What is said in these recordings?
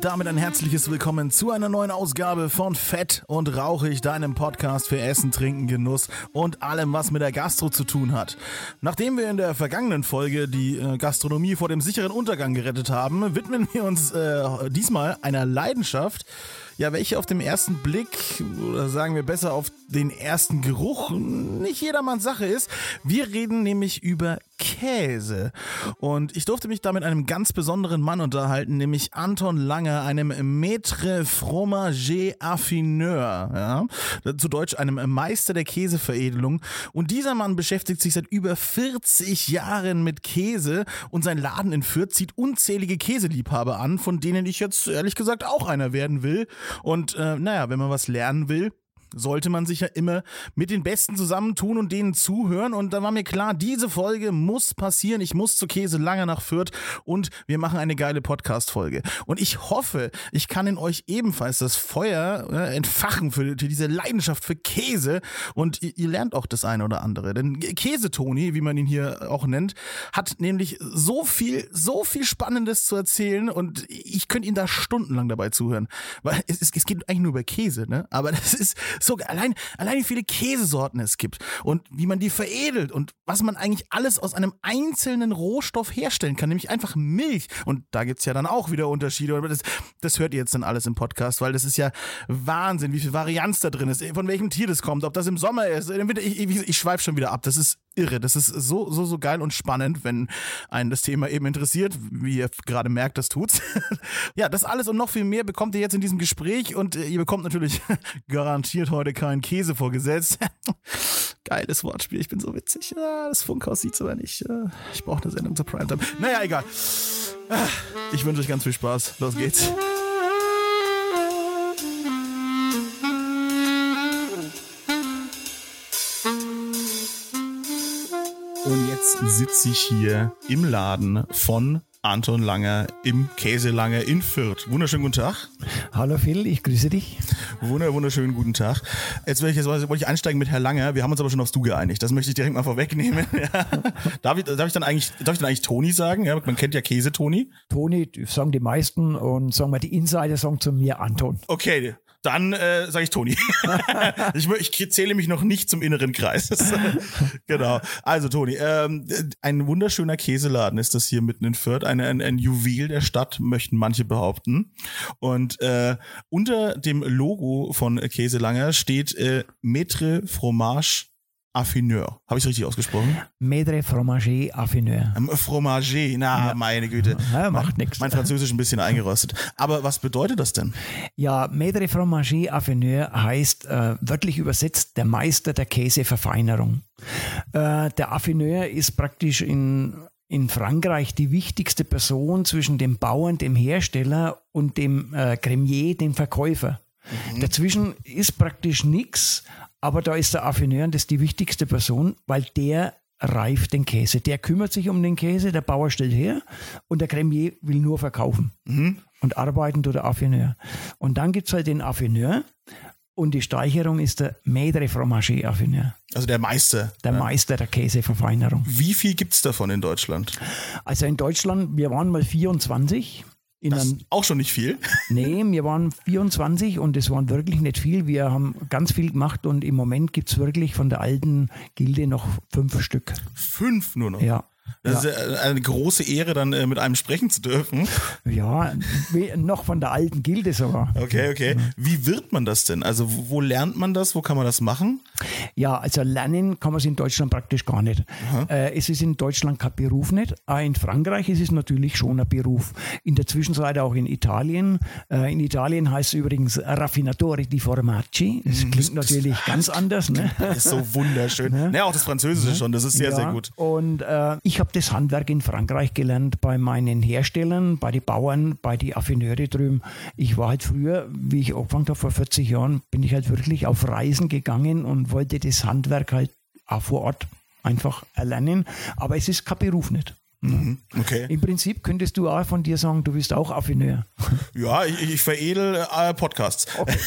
Damit ein herzliches Willkommen zu einer neuen Ausgabe von Fett und Rauchig, deinem Podcast für Essen, Trinken, Genuss und allem, was mit der Gastro zu tun hat. Nachdem wir in der vergangenen Folge die äh, Gastronomie vor dem sicheren Untergang gerettet haben, widmen wir uns äh, diesmal einer Leidenschaft, ja, welche auf dem ersten Blick, oder sagen wir besser auf den ersten Geruch, nicht jedermanns Sache ist. Wir reden nämlich über Käse. Und ich durfte mich da mit einem ganz besonderen Mann unterhalten, nämlich Anton Lange, einem Maître Fromager Affineur, ja? zu Deutsch einem Meister der Käseveredelung. Und dieser Mann beschäftigt sich seit über 40 Jahren mit Käse und sein Laden in Fürth zieht unzählige Käseliebhaber an, von denen ich jetzt ehrlich gesagt auch einer werden will. Und äh, naja, wenn man was lernen will, sollte man sich ja immer mit den Besten zusammentun und denen zuhören. Und da war mir klar, diese Folge muss passieren. Ich muss zu Käse lange nach Fürth und wir machen eine geile Podcast-Folge. Und ich hoffe, ich kann in euch ebenfalls das Feuer äh, entfachen für, für, diese Leidenschaft für Käse. Und ihr, ihr lernt auch das eine oder andere. Denn Käse-Toni, wie man ihn hier auch nennt, hat nämlich so viel, so viel Spannendes zu erzählen und ich könnte ihn da stundenlang dabei zuhören. Weil es, es geht eigentlich nur über Käse, ne? Aber das ist so allein, allein wie viele Käsesorten es gibt und wie man die veredelt und was man eigentlich alles aus einem einzelnen Rohstoff herstellen kann, nämlich einfach Milch. Und da gibt es ja dann auch wieder Unterschiede. Das, das hört ihr jetzt dann alles im Podcast, weil das ist ja Wahnsinn, wie viel Varianz da drin ist, von welchem Tier das kommt, ob das im Sommer ist. Ich, ich, ich schweife schon wieder ab. Das ist irre. Das ist so, so, so geil und spannend, wenn einen das Thema eben interessiert. Wie ihr gerade merkt, das tut's. ja, das alles und noch viel mehr bekommt ihr jetzt in diesem Gespräch und ihr bekommt natürlich garantiert heute keinen Käse vorgesetzt. Geiles Wortspiel, ich bin so witzig. Das Funkhaus sieht's aber nicht. Ich brauche eine Sendung zur Primetime. Naja, egal. Ich wünsche euch ganz viel Spaß. Los geht's. Und jetzt sitze ich hier im Laden von Anton Langer im Käse Langer in Fürth. Wunderschönen guten Tag. Hallo Phil, ich grüße dich. Wunder, wunderschönen guten Tag. Jetzt will ich, jetzt wollte ich einsteigen mit Herr Langer. Wir haben uns aber schon aufs Du geeinigt. Das möchte ich direkt mal vorwegnehmen. Ja. Darf, ich, darf ich dann eigentlich, darf ich dann eigentlich Toni sagen? Ja, man kennt ja Käse Toni. Toni sagen die meisten und sagen wir die Insider sagen zu mir Anton. Okay, dann äh, sage ich Toni. ich, ich zähle mich noch nicht zum inneren Kreis. genau. Also Toni, ähm, ein wunderschöner Käseladen ist das hier mitten in Fürth. Ein, ein, ein Juwel der Stadt, möchten manche behaupten. Und äh, unter dem Logo von Käselanger steht äh, Maître Fromage Affineur. Habe ich richtig ausgesprochen? Maître Fromager Affineur. Ähm, Fromager, na, ja. meine Güte. Ja, macht nichts. Mein Französisch ein bisschen eingerostet. Aber was bedeutet das denn? Ja, Maître Fromager Affineur heißt äh, wörtlich übersetzt der Meister der Käseverfeinerung. Äh, der Affineur ist praktisch in in Frankreich die wichtigste Person zwischen dem Bauern, dem Hersteller und dem äh, Cremier, dem Verkäufer. Mhm. Dazwischen ist praktisch nichts, aber da ist der Affineur, das ist die wichtigste Person, weil der reift den Käse. Der kümmert sich um den Käse, der Bauer stellt her und der Cremier will nur verkaufen. Mhm. Und arbeiten tut der Affineur. Und dann gibt es halt den Affineur und die Steicherung ist der Maître Fromager Affineur. Also der Meister. Der ja. Meister der Käseverfeinerung. Wie viel gibt es davon in Deutschland? Also in Deutschland, wir waren mal 24 in das ist auch schon nicht viel. Nee, wir waren 24 und es waren wirklich nicht viel. Wir haben ganz viel gemacht und im Moment gibt es wirklich von der alten Gilde noch fünf Stück. Fünf nur noch? Ja. Das ja. ist eine große Ehre, dann äh, mit einem sprechen zu dürfen. Ja, noch von der alten Gilde sogar. Okay, okay. Wie wird man das denn? Also wo lernt man das? Wo kann man das machen? Ja, also lernen kann man es in Deutschland praktisch gar nicht. Äh, es ist in Deutschland kein Beruf nicht. Äh, in Frankreich ist es natürlich schon ein Beruf. In der Zwischenzeit auch in Italien. Äh, in Italien heißt es übrigens Raffinatore di Formaggi. Das mhm. klingt natürlich ganz anders. Ne? Das ist so wunderschön. Ja, ja auch das Französische schon. Das ist sehr, ja. sehr gut. Und äh, ich habe das Handwerk in Frankreich gelernt bei meinen Herstellern, bei den Bauern, bei den Affineure drüben. Ich war halt früher, wie ich angefangen habe vor 40 Jahren, bin ich halt wirklich auf Reisen gegangen und wollte das Handwerk halt auch vor Ort einfach erlernen. Aber es ist kein Beruf nicht. Mhm, okay. Im Prinzip könntest du auch von dir sagen, du bist auch Affineur. Ja, ich, ich veredel äh, Podcasts. Okay.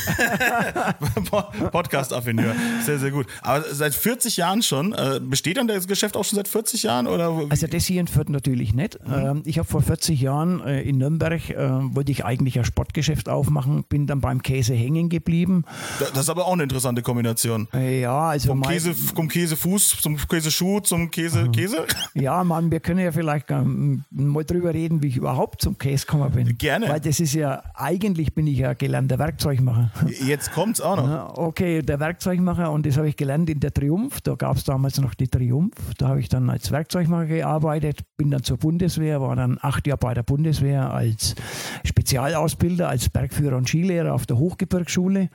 Podcast-Affineur. Sehr, sehr gut. Aber seit 40 Jahren schon, äh, besteht dann das Geschäft auch schon seit 40 Jahren? Oder? Also das hier in Fürth natürlich nicht. Mhm. ich habe vor 40 Jahren äh, in Nürnberg, äh, wollte ich eigentlich ein Sportgeschäft aufmachen, bin dann beim Käse hängen geblieben. Das ist aber auch eine interessante Kombination. Äh, ja, also vom, Käse, vom Käsefuß zum Käseschuh zum Käse, Käse? Ja, Mann, wir können ja vielleicht ähm, mal drüber reden, wie ich überhaupt zum Käse gekommen bin. Gerne. Weil das ist ja, eigentlich bin ich ja gelernter Werkzeugmacher. Jetzt kommt es auch noch. Okay, der Werkzeugmacher und das habe ich gelernt in der Triumph. Da gab es damals noch die Triumph. Da habe ich dann als Werkzeugmacher gearbeitet, bin dann zur Bundeswehr, war dann acht Jahre bei der Bundeswehr als Spezialausbilder, als Bergführer und Skilehrer auf der Hochgebirgsschule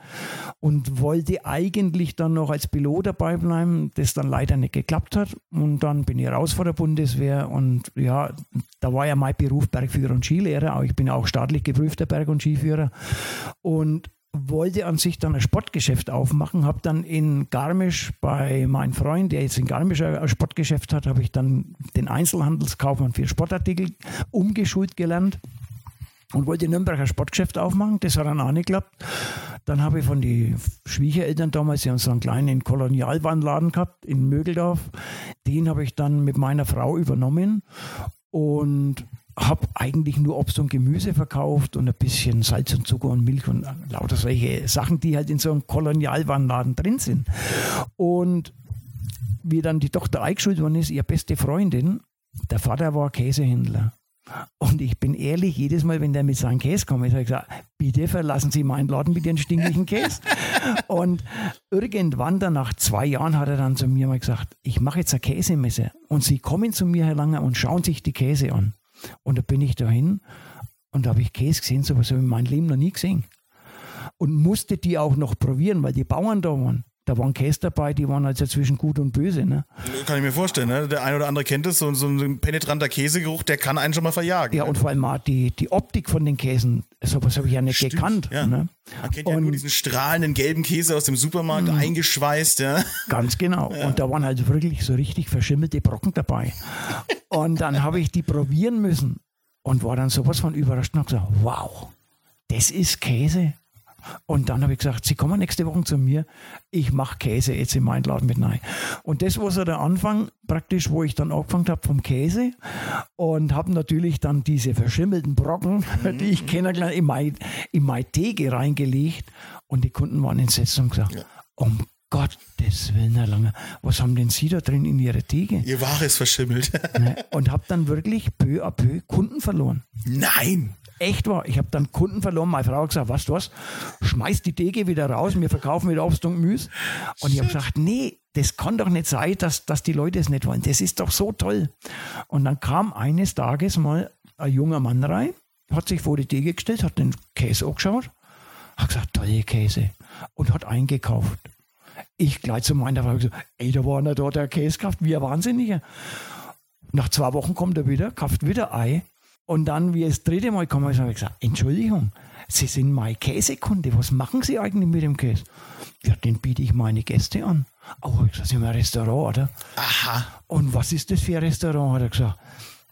und wollte eigentlich dann noch als Pilot dabei bleiben, das dann leider nicht geklappt hat. Und dann bin ich raus vor der Bundeswehr und ja, da war ja mein Beruf Bergführer und Skilehrer, aber ich bin auch staatlich geprüfter Berg- und Skiführer und wollte an sich dann ein Sportgeschäft aufmachen, habe dann in Garmisch bei meinem Freund, der jetzt in Garmisch ein Sportgeschäft hat, habe ich dann den Einzelhandelskaufmann für Sportartikel umgeschult gelernt und wollte in Nürnberg ein Sportgeschäft aufmachen. Das hat dann auch nicht geklappt. Dann habe ich von den Schwiegereltern damals, die haben so einen kleinen Kolonialwarenladen gehabt in Mögeldorf. Den habe ich dann mit meiner Frau übernommen und habe eigentlich nur Obst und Gemüse verkauft und ein bisschen Salz und Zucker und Milch und lauter solche Sachen, die halt in so einem Kolonialwarenladen drin sind. Und wie dann die Tochter eingeschult worden ist, ihre beste Freundin, der Vater war Käsehändler. Und ich bin ehrlich, jedes Mal, wenn der mit seinem Käse kommt, ich gesagt, bitte verlassen Sie meinen Laden mit Ihren stinklichen Käse. und irgendwann dann nach zwei Jahren hat er dann zu mir mal gesagt, ich mache jetzt eine Käsemesse. Und Sie kommen zu mir, Herr Langer, und schauen sich die Käse an. Und da bin ich dahin und da habe ich Käse gesehen, sowas habe ich in meinem Leben noch nie gesehen. Und musste die auch noch probieren, weil die Bauern da waren da waren Käse dabei, die waren also zwischen gut und böse. Ne? Kann ich mir vorstellen. Ne? Der eine oder andere kennt es, so, so ein penetranter Käsegeruch, der kann einen schon mal verjagen. Ja, ne? und vor allem auch die, die Optik von den Käsen, sowas habe ich ja nicht Stimmt, gekannt. Ja. Ne? Man kennt und, ja nur diesen strahlenden gelben Käse aus dem Supermarkt, mh. eingeschweißt. Ja. Ganz genau. Ja. Und da waren halt wirklich so richtig verschimmelte Brocken dabei. und dann habe ich die probieren müssen und war dann sowas von überrascht und habe gesagt, wow, das ist Käse. Und dann habe ich gesagt, Sie kommen nächste Woche zu mir, ich mache Käse jetzt in meinen Laden mit rein. Und das war so der Anfang praktisch, wo ich dann angefangen habe vom Käse und habe natürlich dann diese verschimmelten Brocken, mhm. die ich kennengelernt in mein, in mein Tege reingelegt und die Kunden waren entsetzt und gesagt, ja. um Gottes Willen, Herr Lange, was haben denn Sie da drin in Ihrer Theke? Ihr Ware ist verschimmelt. Ne? und habe dann wirklich peu à peu Kunden verloren. Nein! Echt war. Ich habe dann Kunden verloren. Meine Frau hat gesagt, was du was, schmeiß die Dege wieder raus, wir verkaufen wieder Obst und Gemüse. Und ich habe gesagt, nee, das kann doch nicht sein, dass, dass die Leute es nicht wollen. Das ist doch so toll. Und dann kam eines Tages mal ein junger Mann rein, hat sich vor die Dege gestellt, hat den Käse angeschaut, hat gesagt, tolle Käse und hat eingekauft. Ich gleich zu meiner Frau gesagt, ey, da war einer da, der Käse kauft, wie ein Wahnsinniger. Nach zwei Wochen kommt er wieder, kauft wieder Ei und dann, wie es das dritte Mal kam, habe ich gesagt, Entschuldigung, Sie sind mein Käsekunde, was machen Sie eigentlich mit dem Käse? Ja, den biete ich meine Gäste an. Oh, ich gesagt, Sie haben ein Restaurant, oder? Aha. Und was ist das für ein Restaurant, hat er gesagt.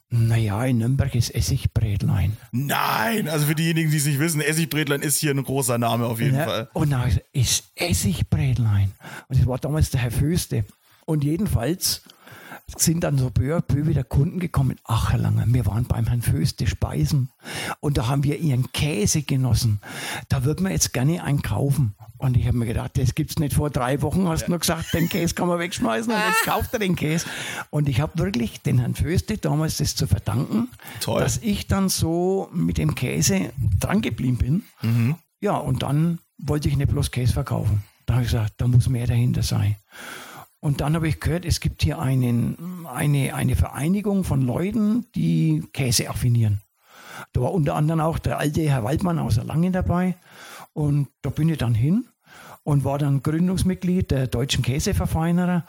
Naja, in Nürnberg ist Essigbrätlein. Nein, also für diejenigen, die es nicht wissen, Essigbrätlein ist hier ein großer Name auf jeden ja, Fall. Und dann ist Essigbrätlein. Und das war damals der Herr Föste. Und jedenfalls sind dann so peu à peu wieder Kunden gekommen. Ach, Herr Lange, wir waren beim Herrn Föste Speisen und da haben wir ihren Käse genossen. Da würden wir jetzt gerne einen kaufen. Und ich habe mir gedacht, das gibt es nicht vor drei Wochen, hast du ja. nur gesagt, den Käse kann man wegschmeißen und jetzt kauft er den Käse. Und ich habe wirklich den Herrn Föste damals das zu verdanken, Toll. dass ich dann so mit dem Käse dran geblieben bin. Mhm. Ja, und dann wollte ich nicht bloß Käse verkaufen. Da habe ich gesagt, da muss mehr dahinter sein. Und dann habe ich gehört, es gibt hier einen, eine, eine Vereinigung von Leuten, die Käse affinieren. Da war unter anderem auch der alte Herr Waldmann aus Erlangen dabei. Und da bin ich dann hin und war dann Gründungsmitglied der Deutschen Käseverfeinerer.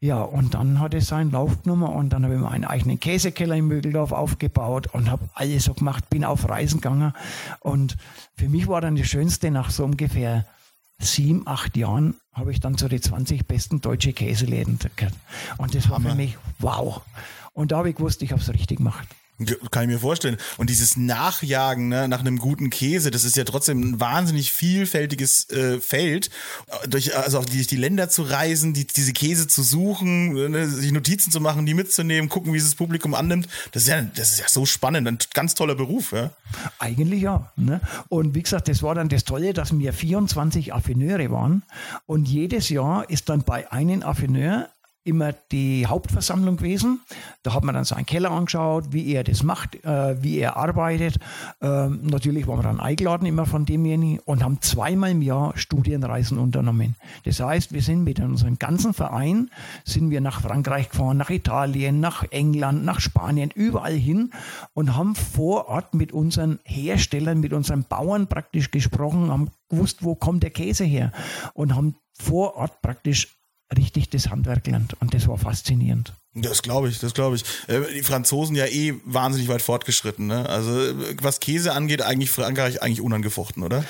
Ja, und dann hat es seinen Lauf genommen und dann habe ich mir einen eigenen Käsekeller in Mögeldorf aufgebaut und habe alles so gemacht, bin auf Reisen gegangen. Und für mich war dann das Schönste nach so ungefähr sieben, acht Jahren habe ich dann zu den 20 besten deutschen Käseläden gehört. Und das war Hammer. für mich wow. Und da habe ich gewusst, ich habe es richtig gemacht. Kann ich mir vorstellen. Und dieses Nachjagen ne, nach einem guten Käse, das ist ja trotzdem ein wahnsinnig vielfältiges äh, Feld. Durch, also auch durch die Länder zu reisen, die, diese Käse zu suchen, ne, sich Notizen zu machen, die mitzunehmen, gucken, wie es das Publikum annimmt. Das ist ja, das ist ja so spannend, ein ganz toller Beruf. Ja? Eigentlich ja. Ne? Und wie gesagt, das war dann das Tolle, dass wir 24 Affineure waren. Und jedes Jahr ist dann bei einem Affineur immer die Hauptversammlung gewesen. Da hat man dann seinen Keller angeschaut, wie er das macht, äh, wie er arbeitet. Ähm, natürlich waren wir dann eingeladen immer von demjenigen und haben zweimal im Jahr Studienreisen unternommen. Das heißt, wir sind mit unserem ganzen Verein, sind wir nach Frankreich gefahren, nach Italien, nach England, nach Spanien, überall hin und haben vor Ort mit unseren Herstellern, mit unseren Bauern praktisch gesprochen, haben gewusst, wo kommt der Käse her und haben vor Ort praktisch richtig das Handwerk gelernt und das war faszinierend. Das glaube ich, das glaube ich. Äh, Die Franzosen ja eh wahnsinnig weit fortgeschritten. Ne? Also äh, was Käse angeht, eigentlich Frankreich eigentlich unangefochten, oder?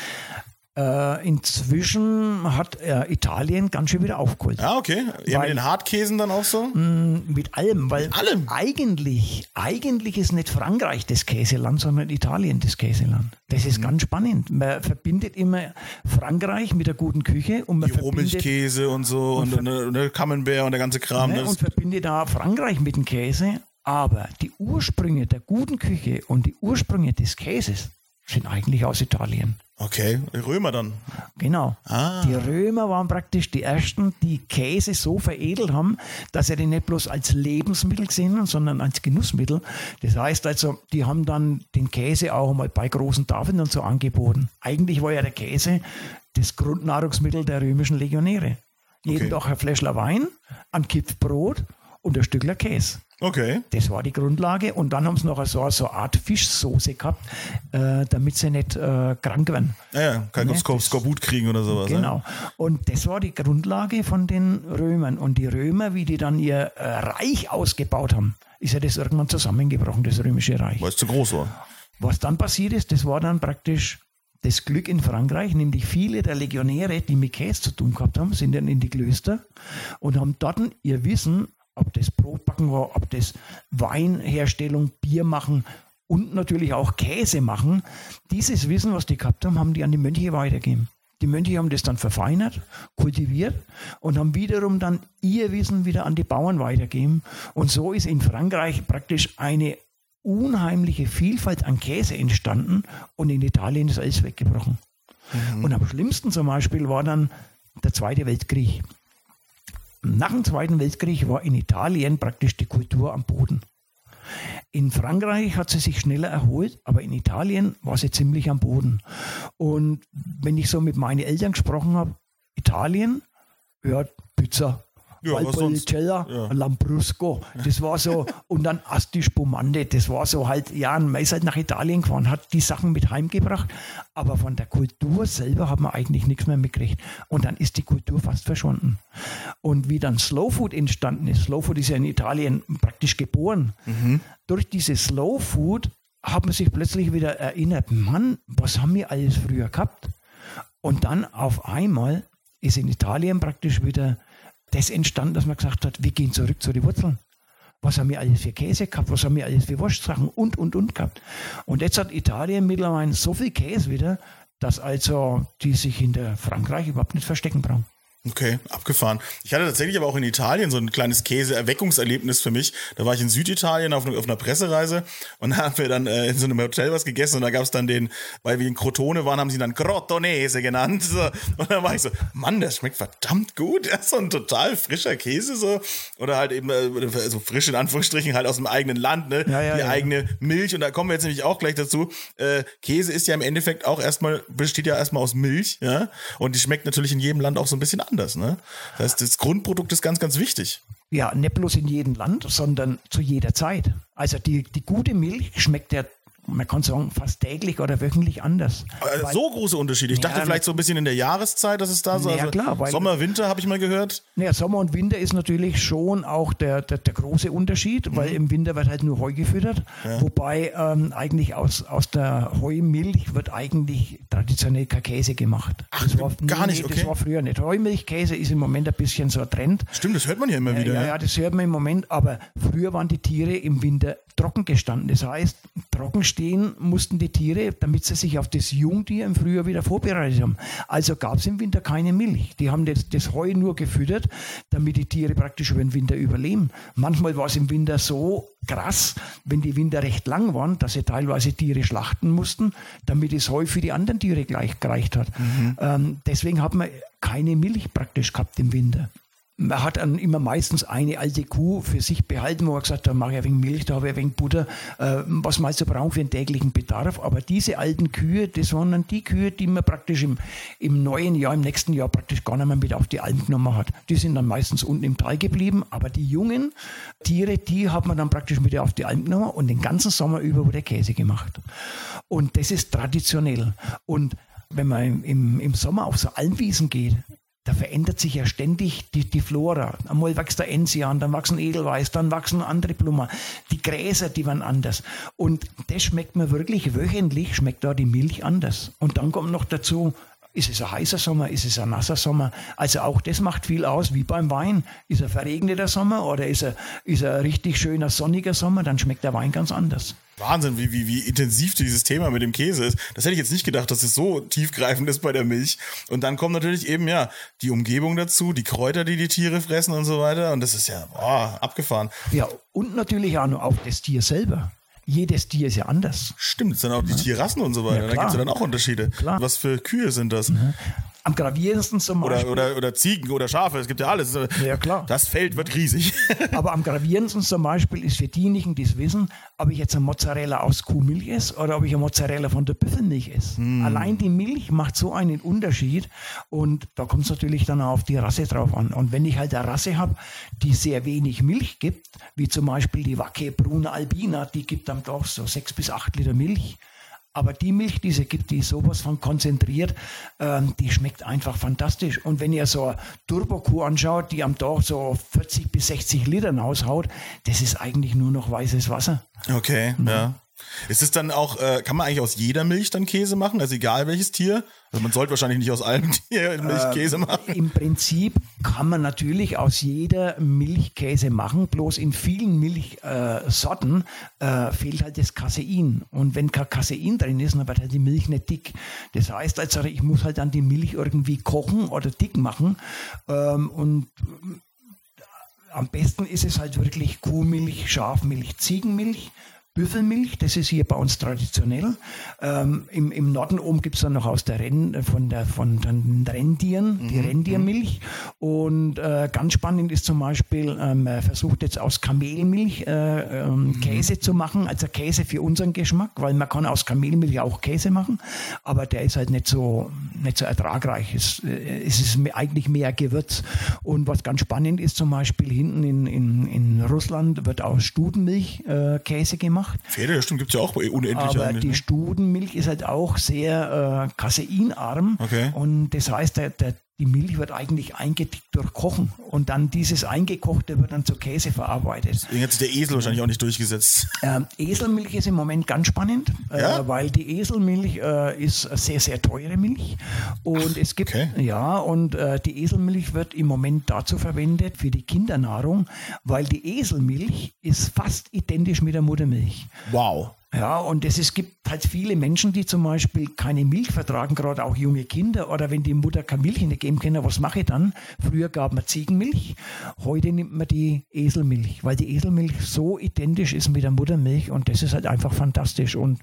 Äh, inzwischen hat äh, Italien ganz schön wieder aufgeholt. Ja, okay. Ja, mit den Hartkäsen dann auch so? Mit allem, weil allem? eigentlich, eigentlich ist nicht Frankreich das Käseland, sondern Italien das Käseland. Das Mhm. ist ganz spannend. Man verbindet immer Frankreich mit der guten Küche und man Die Rohmilchkäse und so und, ne, ne, Camembert und der ganze Kram. ne, und verbindet da Frankreich mit dem Käse. Aber die Ursprünge der guten Küche und die Ursprünge des Käses sind eigentlich aus Italien. Okay, Römer dann. Genau. Ah. Die Römer waren praktisch die ersten, die Käse so veredelt haben, dass sie den nicht bloß als Lebensmittel gesehen haben, sondern als Genussmittel. Das heißt also, die haben dann den Käse auch mal bei großen Tafeln und so angeboten. Eigentlich war ja der Käse das Grundnahrungsmittel der römischen Legionäre. Jeden Okay. Tag ein Fläschler Wein, ein Kipf Brot und ein Stückler Käse. Okay. Das war die Grundlage. Und dann haben sie noch so, so eine Art Fischsoße gehabt, äh, damit sie nicht äh, krank werden. Ja, ja, kann Ne, Skor Skorbut kriegen oder sowas. Genau. Und das war die Grundlage von den Römern. Und die Römer, wie die dann ihr äh, Reich ausgebaut haben, ist ja das irgendwann zusammengebrochen, das römische Reich. Weil es zu groß war. Was dann passiert ist, das war dann praktisch das Glück in Frankreich, nämlich viele der Legionäre, die mit Käse zu tun gehabt haben, sind dann in die Klöster und haben dort ihr Wissen, ob das Brotbacken war, ob das Weinherstellung, Bier machen und natürlich auch Käse machen, dieses Wissen, was die gehabt haben, haben die an die Mönche weitergegeben. Die Mönche haben das dann verfeinert, kultiviert und haben wiederum dann ihr Wissen wieder an die Bauern weitergegeben. Und so ist in Frankreich praktisch eine unheimliche Vielfalt an Käse entstanden und in Italien ist alles weggebrochen. Und am schlimmsten zum Beispiel war dann der Zweite Weltkrieg. Nach dem Zweiten Weltkrieg war in Italien praktisch die Kultur am Boden. In Frankreich hat sie sich schneller erholt, aber in Italien war sie ziemlich am Boden. Und wenn ich so mit meinen Eltern gesprochen habe, Italien, ja, Pizza, Ja? Valpolicella, Ja. Lambrusco, das war so, und dann Asti Spumante, das war so halt, ja, man ist halt nach Italien gefahren, hat die Sachen mit heimgebracht, aber von der Kultur selber hat man eigentlich nichts mehr mitgekriegt. Und dann ist die Kultur fast verschwunden. Und wie dann Slow Food entstanden ist, Slow Food ist ja in Italien praktisch geboren, durch diese Slow Food hat man sich plötzlich wieder erinnert, Mann, was haben wir alles früher gehabt? Und dann auf einmal ist in Italien praktisch wieder das entstanden, dass man gesagt hat, wir gehen zurück zu den Wurzeln. Was haben wir alles für Käse gehabt? Was haben wir alles für Wurstsachen und, und, und gehabt? Und jetzt hat Italien mittlerweile so viel Käse wieder, dass also die sich hinter Frankreich überhaupt nicht verstecken brauchen. Okay, abgefahren. Ich hatte tatsächlich aber auch in Italien so ein kleines Käse-Erweckungserlebnis für mich. Da war ich in Süditalien auf, auf einer Pressereise und da haben wir dann äh, in so einem Hotel was gegessen und da gab es dann den, weil wir in Crotone waren, haben sie dann Crotonese genannt. So. Und dann war ich so, Mann, das schmeckt verdammt gut. Das ist so ein total frischer Käse so. Oder halt eben, äh, so frisch in Anführungsstrichen, halt aus dem eigenen Land, ne? Ja, ja, Die ja. eigene Milch. Und da kommen wir jetzt nämlich auch gleich dazu. Äh, Käse ist ja im Endeffekt auch erstmal, besteht ja erstmal aus Milch, ja. Und die schmeckt natürlich in jedem Land auch so ein bisschen anders, ne? Das heißt, das Grundprodukt ist ganz, ganz wichtig. Ja, nicht bloß in jedem Land, sondern zu jeder Zeit. Also die, die gute Milch schmeckt ja man kann sagen, fast täglich oder wöchentlich anders. Äh, weil, so große Unterschiede. Ich dachte ja, vielleicht so ein bisschen in der Jahreszeit, dass es da so. Ja, also klar. Weil, Sommer, Winter habe ich mal gehört. Ja, Sommer und Winter ist natürlich schon auch der, der, der große Unterschied, mhm. weil im Winter wird halt nur Heu gefüttert. Ja. Wobei ähm, eigentlich aus, aus der Heumilch wird eigentlich traditionell kein Käse gemacht. Ach, das war, gar nicht, okay. Das war früher nicht. Heumilchkäse ist im Moment ein bisschen so ein Trend. Stimmt, das hört man ja immer wieder. Ja, ja, das hört man im Moment, aber früher waren die Tiere im Winter trocken gestanden. Das heißt, trocken stehen mussten die Tiere, damit sie sich auf das Jungtier im Frühjahr wieder vorbereitet haben. Also gab es im Winter keine Milch. Die haben das, das Heu nur gefüttert, damit die Tiere praktisch über den Winter überleben. Manchmal war es im Winter so krass, wenn die Winter recht lang waren, dass sie teilweise Tiere schlachten mussten, damit das Heu für die anderen Tiere gleich gereicht hat. Mhm. Ähm, deswegen hat man keine Milch praktisch gehabt im Winter man hat dann immer meistens eine alte Kuh für sich behalten, wo man gesagt hat, da mache ich ein wenig Milch, da habe ich ein wenig Butter, äh, was man also braucht für den täglichen Bedarf. Aber diese alten Kühe, das waren dann die Kühe, die man praktisch im, im neuen Jahr, im nächsten Jahr praktisch gar nicht mehr mit auf die Alm genommen hat. Die sind dann meistens unten im Tal geblieben, aber die jungen Tiere, die hat man dann praktisch mit auf die Alm genommen und den ganzen Sommer über wurde Käse gemacht. Und das ist traditionell. Und wenn man im, im Sommer auf so Almwiesen geht, da verändert sich ja ständig die, die Flora. Einmal wächst der Enzian, dann wachsen Edelweiß, dann wachsen andere Blumen. Die Gräser, die waren anders. Und das schmeckt mir wirklich wöchentlich, schmeckt da die Milch anders. Und dann kommt noch dazu, ist es ein heißer Sommer? Ist es ein nasser Sommer? Also auch das macht viel aus, wie beim Wein. Ist er verregneter Sommer oder ist er, ist er richtig schöner sonniger Sommer? Dann schmeckt der Wein ganz anders. Wahnsinn, wie, wie, wie intensiv dieses Thema mit dem Käse ist. Das hätte ich jetzt nicht gedacht, dass es so tiefgreifend ist bei der Milch. Und dann kommt natürlich eben, ja, die Umgebung dazu, die Kräuter, die die Tiere fressen und so weiter. Und das ist ja boah, abgefahren. Ja, und natürlich auch auf das Tier selber jedes Tier ist ja anders. Stimmt, es sind auch die. Tierrassen und so weiter. Ja, da gibt es ja dann auch Unterschiede. Klar. Was für Kühe sind das? Mhm. Am gravierendsten zum Beispiel. Oder, oder, oder Ziegen oder Schafe, es gibt ja alles. Ja, klar. Das Feld wird riesig. Aber am gravierendsten zum Beispiel ist für diejenigen, die es wissen, ob ich jetzt ein Mozzarella aus Kuhmilch esse oder ob ich ein Mozzarella von der Büffelmilch esse. Mm. Allein die Milch macht so einen Unterschied und da kommt es natürlich dann auch auf die Rasse drauf an. Und wenn ich halt eine Rasse habe, die sehr wenig Milch gibt, wie zum Beispiel die Wacke Bruna Albina, die gibt dann doch so sechs bis acht Liter Milch aber die Milch, die es gibt, die ist sowas von konzentriert, ähm, die schmeckt einfach fantastisch. Und wenn ihr so eine Turbokuh anschaut, die am Tag so 40 bis 60 Litern aushaut, das ist eigentlich nur noch weißes Wasser. Okay, mhm. ja. Ist es dann auch, äh, kann man eigentlich aus jeder Milch dann Käse machen, also egal welches Tier? Also man sollte wahrscheinlich nicht aus allem Tier Milch äh, Käse machen. Im Prinzip kann man natürlich aus jeder Milch Käse machen, bloß in vielen Milchsorten äh, fehlt halt das Casein. Und wenn kein Casein drin ist, dann wird halt die Milch nicht dick. Das heißt also, ich muss halt dann die Milch irgendwie kochen oder dick machen. Ähm, und am besten ist es halt wirklich Kuhmilch, Schafmilch, Ziegenmilch Büffelmilch, das ist hier bei uns traditionell. Ähm, im, Im Norden oben gibt es dann noch aus der Renn, von, der, von den Rentieren, mhm. die Rentiermilch. Und äh, ganz spannend ist zum Beispiel, ähm, er versucht jetzt aus Kamelmilch äh, ähm, mhm. Käse zu machen, also Käse für unseren Geschmack, weil man kann aus Kamelmilch auch Käse machen, aber der ist halt nicht so, nicht so ertragreich. Es, äh, es ist eigentlich mehr Gewürz. Und was ganz spannend ist zum Beispiel hinten in, in, in Russland wird aus Studenmilch äh, Käse gemacht gemacht. Stimmt, gibt es ja auch unendlich. Aber die ne? Studenmilch ist halt auch sehr äh, caseinarm. Okay. Und das heißt, der, der, die Milch wird eigentlich eingedickt durch Kochen und dann dieses Eingekochte wird dann zu Käse verarbeitet. Deswegen hat sich der Esel wahrscheinlich auch nicht durchgesetzt. Ähm, Eselmilch ist im Moment ganz spannend, äh, ja? äh, weil die Eselmilch äh, ist sehr, sehr teure Milch. Und Ach, es gibt, okay. ja, und äh, die Eselmilch wird im Moment dazu verwendet für die Kindernahrung, weil die Eselmilch ist fast identisch mit der Muttermilch. Wow. Ja, und es, es gibt halt viele Menschen, die zum Beispiel keine Milch vertragen, gerade auch junge Kinder. Oder wenn die Mutter keine Milch nicht geben kann, was mache ich dann? Früher gab man Ziegenmilch, heute nimmt man die Eselmilch, weil die Eselmilch so identisch ist mit der Muttermilch und das ist halt einfach fantastisch. Und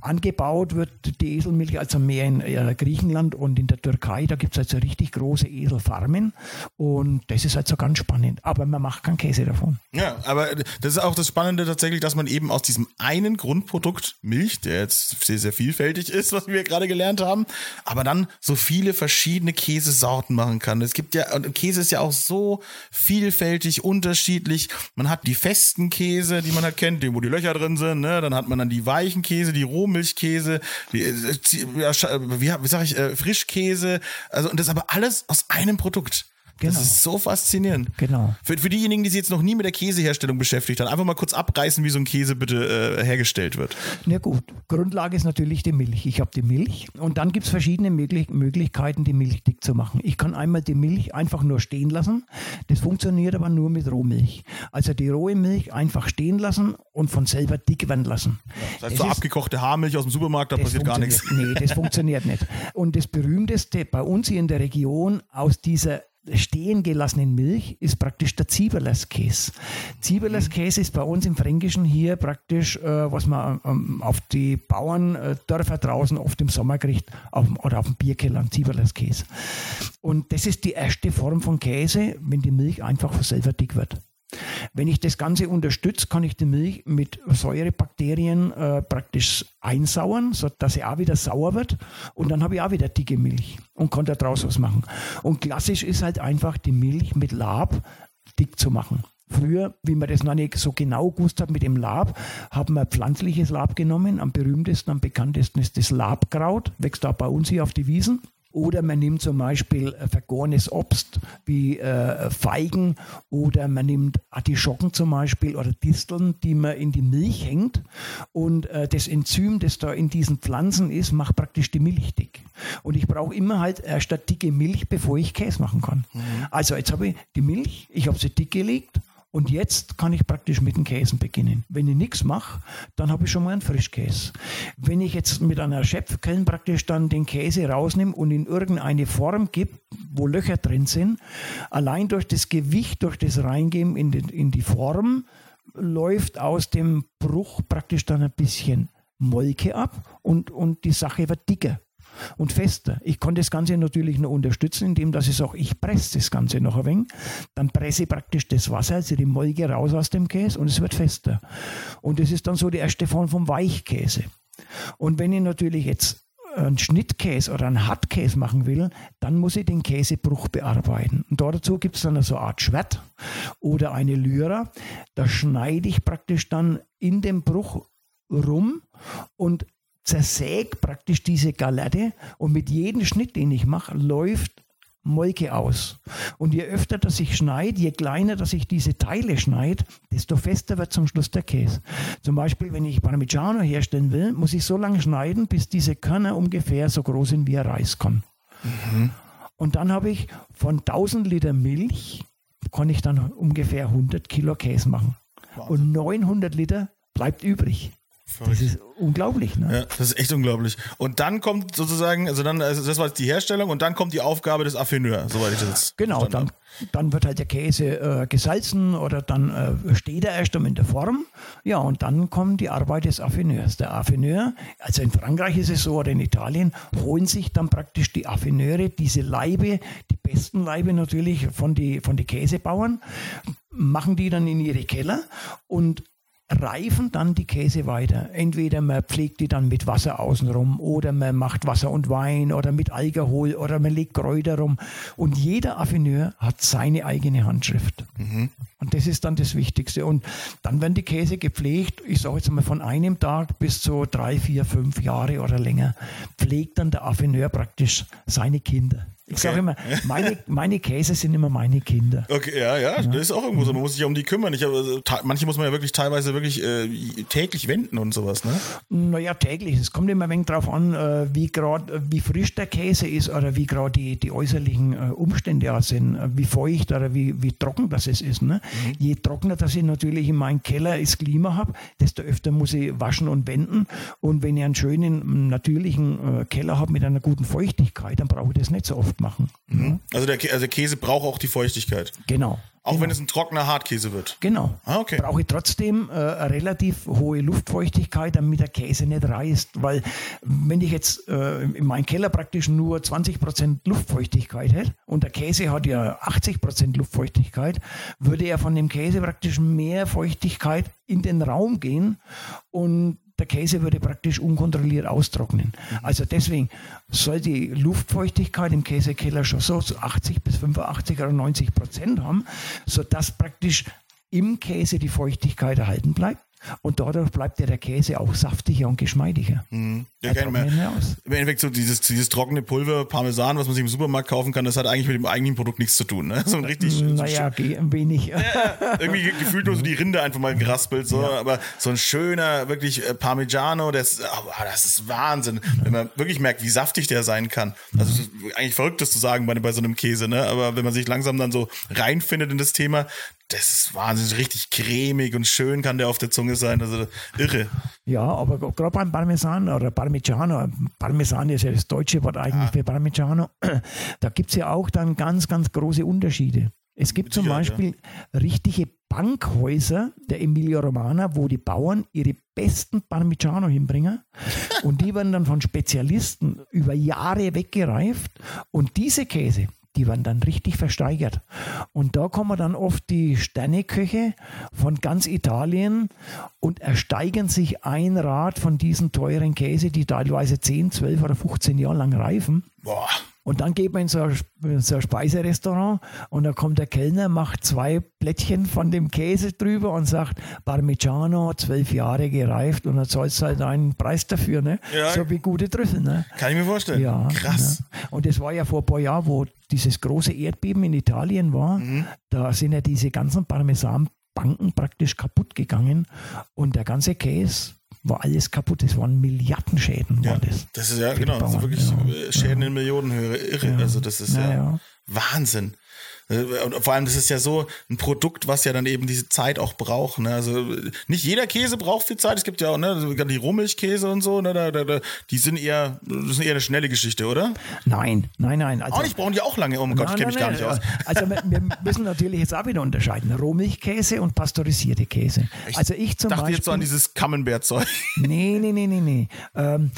angebaut wird die Eselmilch also mehr in äh, Griechenland und in der Türkei. Da gibt es also richtig große Eselfarmen und das ist also ganz spannend. Aber man macht keinen Käse davon. Ja, aber das ist auch das Spannende tatsächlich, dass man eben aus diesem einen Grundprodukt Milch, der jetzt sehr, sehr vielfältig ist, was wir gerade gelernt haben, aber dann so viele verschiedene Käsesorten machen kann. Es gibt ja, und Käse ist ja auch so vielfältig, unterschiedlich. Man hat die festen Käse, die man halt kennt, die, wo die Löcher drin sind, ne? Dann hat man dann die weichen Käse, die Rohmilchkäse, die, äh, wie, wie sag ich, äh, Frischkäse. Also, und das aber alles aus einem Produkt. Genau. Das ist so faszinierend. Genau. Für, für diejenigen, die sich jetzt noch nie mit der Käseherstellung beschäftigt haben, einfach mal kurz abreißen, wie so ein Käse bitte äh, hergestellt wird. Na gut, Grundlage ist natürlich die Milch. Ich habe die Milch und dann gibt es verschiedene Möglich Möglichkeiten, die Milch dick zu machen. Ich kann einmal die Milch einfach nur stehen lassen. Das funktioniert aber nur mit Rohmilch. Also die rohe Milch einfach stehen lassen und von selber dick werden lassen. Ja, das heißt, das so abgekochte Haarmilch aus dem Supermarkt, da passiert gar nichts. Nee, das funktioniert nicht. Und das berühmteste bei uns hier in der Region aus dieser stehen gelassenen Milch ist praktisch der Zieberlerskäse. Zieberlerskäse ist bei uns im Fränkischen hier praktisch, äh, was man ähm, auf die Bauerndörfer draußen oft im Sommer kriegt auf, oder auf dem Bierkeller, Zieberlerskäse. Und das ist die erste Form von Käse, wenn die Milch einfach selber dick wird. Wenn ich das Ganze unterstütze, kann ich die Milch mit Säurebakterien äh, praktisch einsauern, sodass sie auch wieder sauer wird. Und dann habe ich auch wieder dicke Milch und kann daraus was machen. Und klassisch ist halt einfach die Milch mit Lab dick zu machen. Früher, wie man das noch nicht so genau gewusst hat mit dem Lab, haben wir pflanzliches Lab genommen. Am berühmtesten, am bekanntesten ist das Labkraut, wächst auch bei uns hier auf die Wiesen. Oder man nimmt zum Beispiel vergorenes Obst wie äh, Feigen oder man nimmt Artischocken zum Beispiel oder Disteln, die man in die Milch hängt. Und äh, das Enzym, das da in diesen Pflanzen ist, macht praktisch die Milch dick. Und ich brauche immer halt erst eine dicke Milch, bevor ich Käse machen kann. Mhm. Also jetzt habe ich die Milch, ich habe sie dick gelegt und jetzt kann ich praktisch mit den Käsen beginnen. Wenn ich nichts mache, dann habe ich schon mal einen Frischkäse. Wenn ich jetzt mit einer Schöpfkelle praktisch dann den Käse rausnehme und in irgendeine Form gebe, wo Löcher drin sind, allein durch das Gewicht, durch das Reingeben in die, in die Form, läuft aus dem Bruch praktisch dann ein bisschen Molke ab und, und die Sache wird dicker und fester. Ich konnte das Ganze natürlich noch unterstützen, indem dass ich sage, ich presse das Ganze noch ein wenig. Dann presse ich praktisch das Wasser, also die Molke raus aus dem Käse und es wird fester. Und das ist dann so die erste Form vom Weichkäse. Und wenn ich natürlich jetzt einen Schnittkäse oder einen Hartkäse machen will, dann muss ich den Käsebruch bearbeiten. Und dazu gibt es dann so eine Art Schwert oder eine Lyra. Da schneide ich praktisch dann in dem Bruch rum und zersäge praktisch diese Galette und mit jedem Schnitt, den ich mache, läuft Molke aus. Und je öfter das ich schneide, je kleiner dass ich diese Teile schneide, desto fester wird zum Schluss der Käse. Zum Beispiel, wenn ich Parmigiano herstellen will, muss ich so lange schneiden, bis diese Körner ungefähr so groß sind wie ein Reiskorn. Mhm. Und dann habe ich von 1000 Liter Milch, kann ich dann ungefähr 100 Kilo Käse machen. Wahnsinn. Und 900 Liter bleibt übrig. Verrückt. Das ist unglaublich, ne? Ja, das ist echt unglaublich. Und dann kommt sozusagen, also dann, also das war jetzt die Herstellung und dann kommt die Aufgabe des Affineurs, soweit ich das Genau, dann, dann wird halt der Käse äh, gesalzen oder dann äh, steht er erst in der Form. Ja, und dann kommt die Arbeit des Affineurs. Der Affineur, also in Frankreich ist es so oder in Italien, holen sich dann praktisch die Affineure diese Leibe, die besten Leibe natürlich von die, von die Käsebauern, machen die dann in ihre Keller und reifen dann die Käse weiter. Entweder man pflegt die dann mit Wasser außenrum oder man macht Wasser und Wein oder mit Alkohol oder man legt Kräuter rum. Und jeder Affineur hat seine eigene Handschrift. Mhm. Und das ist dann das Wichtigste. Und dann werden die Käse gepflegt, ich sage jetzt mal von einem Tag bis zu drei, vier, fünf Jahre oder länger, pflegt dann der Affineur praktisch seine Kinder. Ich okay. sage immer, meine, meine Käse sind immer meine Kinder. Okay, ja, ja, das ist auch irgendwo so. Man muss sich ja um die kümmern. Ich, also, manche muss man ja wirklich teilweise wirklich äh, täglich wenden und sowas, ne? Naja, täglich. Es kommt immer ein wenig darauf an, äh, wie gerade, äh, wie frisch der Käse ist oder wie gerade die, die äußerlichen äh, Umstände auch sind, wie feucht oder wie, wie trocken das ist. Ne? Mhm. Je trockener dass ich natürlich in meinem Keller das Klima habe, desto öfter muss ich waschen und wenden. Und wenn ich einen schönen, natürlichen Keller habe mit einer guten Feuchtigkeit, dann brauche ich das nicht so oft machen. Mhm. Also, der, also der Käse braucht auch die Feuchtigkeit. Genau. Auch genau. wenn es ein trockener Hartkäse wird. Genau. Ah, okay. Brauche ich trotzdem äh, eine relativ hohe Luftfeuchtigkeit, damit der Käse nicht reißt. Weil wenn ich jetzt äh, in meinem Keller praktisch nur 20% Luftfeuchtigkeit hätte und der Käse hat ja 80% Luftfeuchtigkeit, würde er von dem Käse praktisch mehr Feuchtigkeit in den Raum gehen und der Käse würde praktisch unkontrolliert austrocknen. Also deswegen soll die Luftfeuchtigkeit im Käsekeller schon so 80 bis 85 oder 90 Prozent haben, sodass praktisch im Käse die Feuchtigkeit erhalten bleibt. Und dadurch bleibt ja der Käse auch saftiger und geschmeidiger. Mhm. Ja, aus. Im Endeffekt so dieses, dieses trockene Pulver, Parmesan, was man sich im Supermarkt kaufen kann, das hat eigentlich mit dem eigentlichen Produkt nichts zu tun. Ne? So ein richtig, so Naja, ge- ein wenig. irgendwie ge- gefühlt nur so die Rinde einfach mal geraspelt, so, aber so ein schöner, wirklich äh, Parmigiano, das, oh, das ist Wahnsinn, wenn man wirklich merkt, wie saftig der sein kann. Also eigentlich verrückt, das zu sagen bei, bei so einem Käse, ne? Aber wenn man sich langsam dann so reinfindet in das Thema, das ist wahnsinnig richtig cremig und schön kann der auf der Zunge sein. Also irre. Ja, aber gerade beim Parmesan oder Parmigiano, Parmesan ist ja das deutsche Wort eigentlich für Parmigiano, da gibt es ja auch dann ganz, ganz große Unterschiede. Es gibt zum Beispiel richtige Bankhäuser der Emilia Romana, wo die Bauern ihre besten Parmigiano hinbringen und die werden dann von Spezialisten über Jahre weggereift und diese Käse, die werden dann richtig versteigert. Und da kommen dann oft die Sterneköche von ganz Italien und ersteigern sich ein Rad von diesen teuren Käse, die teilweise 10, 12 oder 15 Jahre lang reifen. Boah. Und dann geht man in so ein, in so ein Speiserestaurant und da kommt der Kellner, macht zwei Plättchen von dem Käse drüber und sagt, Parmigiano, zwölf Jahre gereift und dann zahlst du halt einen Preis dafür, ne? Ja. So wie gute Trüffel, ne? Kann ich mir vorstellen. Ja, Krass. Ja. Und das war ja vor ein paar Jahren, wo dieses große Erdbeben in Italien war. Mhm. Da sind ja diese ganzen Parmesanbanken praktisch kaputt gegangen und der ganze Käse war alles kaputt. Das waren Milliardenschäden, Ja, waren das. das ist ja, genau, das sind wirklich Schäden in Millionenhöhe. Irre. Also das ist ja. Wahnsinn. Äh, Und vor allem, das ist ja so ein Produkt, was ja dann eben diese Zeit auch braucht. Ne? Also nicht jeder Käse braucht viel Zeit. Es gibt ja auch ne, die Rohmilchkäse und so. Ne? Da, da, die sind eher, das ist eher eine schnelle Geschichte, oder? Nein, nein, nein. Also, Auch nicht, brauchen die auch lange. Oh mein Gott, ich Nein, kenne mich gar nein, nicht aus. nein. Also wir, müssen natürlich jetzt auch wieder unterscheiden. Rohmilchkäse und pasteurisierte Käse. Also ich zum dachte Beispiel. jetzt so an dieses Camembert-Zeug. nee, nee, nee, nee, nee. Ähm,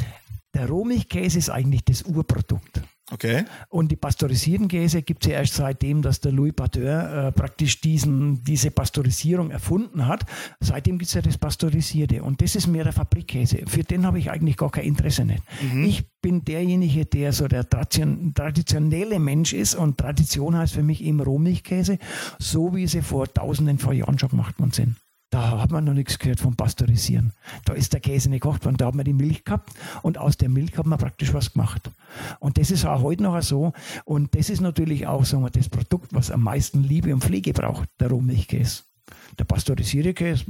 der Rohmilchkäse ist eigentlich das Urprodukt. Okay. Und die pasteurisierten Käse gibt es ja erst seitdem, dass der Louis Pasteur äh, praktisch diesen, diese Pasteurisierung erfunden hat. Seitdem gibt es ja das Pasteurisierte. Und das ist mehr der Fabrikkäse. Für den habe ich eigentlich gar kein Interesse nicht. Ich bin derjenige, der so der Tradition, traditionelle Mensch ist. Und Tradition heißt für mich eben Rohmilchkäse, so wie sie vor tausenden von Jahren schon gemacht worden sind. Da hat man noch nichts gehört vom Pasteurisieren. Da ist der Käse nicht gekocht worden. Da hat man die Milch gehabt und aus der Milch hat man praktisch was gemacht. Und das ist auch heute noch so. Und das ist natürlich auch sagen wir, das Produkt, was am meisten Liebe und Pflege braucht, der Rohmilchkäse. Der pasteurisierte Käse,